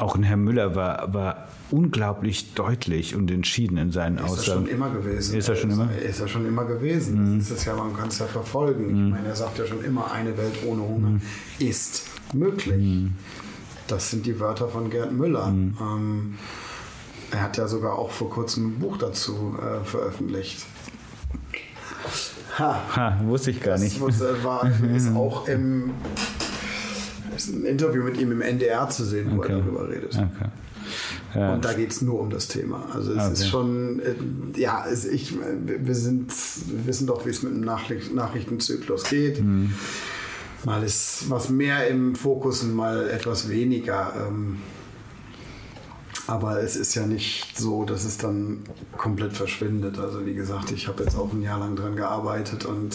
auch ein Herr Müller war, war unglaublich deutlich und entschieden in seinen ist Aussagen. Ist er schon immer gewesen. Ist er schon immer? Ist er schon immer gewesen. Mhm. Das ist ja, man kann es ja verfolgen. Mhm. Ich meine, er sagt ja schon immer, eine Welt ohne Hunger mhm. ist möglich. Mhm. Das sind die Wörter von Gerd Müller. Mhm. Ähm, er hat ja sogar auch vor kurzem ein Buch dazu äh, veröffentlicht. Ha. ha, wusste ich gar das nicht. Das war, ist auch im ist ein Interview mit ihm im NDR zu sehen, wo okay. er darüber redet. Okay. Ja. Und da geht es nur um das Thema. Also es okay. ist schon, äh, ja, es, ich, wir, sind, wir wissen doch, wie es mit dem Nachricht Nachrichtenzyklus geht. Mhm. Mal ist was mehr im Fokus und mal etwas weniger. Ähm, aber es ist ja nicht so, dass es dann komplett verschwindet. Also wie gesagt, ich habe jetzt auch ein Jahr lang dran gearbeitet und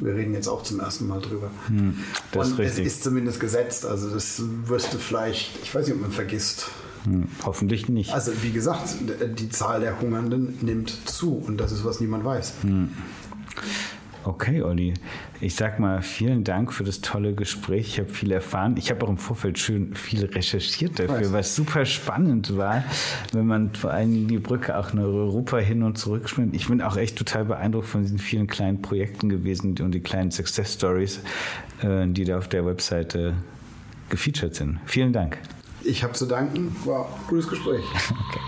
wir reden jetzt auch zum ersten Mal drüber. Hm, und es ist zumindest gesetzt. Also das wirst du vielleicht, ich weiß nicht, ob man vergisst. Hm, hoffentlich nicht. Also wie gesagt, die Zahl der Hungernden nimmt zu und das ist, was niemand weiß. Hm. Okay, Olli. Ich sag mal vielen Dank für das tolle Gespräch. Ich habe viel erfahren. Ich habe auch im Vorfeld schön viel recherchiert dafür, was super spannend war, wenn man vor allem die Brücke auch nach Europa hin und zurück schwimmt. Ich bin auch echt total beeindruckt von diesen vielen kleinen Projekten gewesen und die kleinen Success Stories, äh, die da auf der Webseite gefeatured sind. Vielen Dank. Ich habe zu danken. War ein gutes Gespräch. Okay.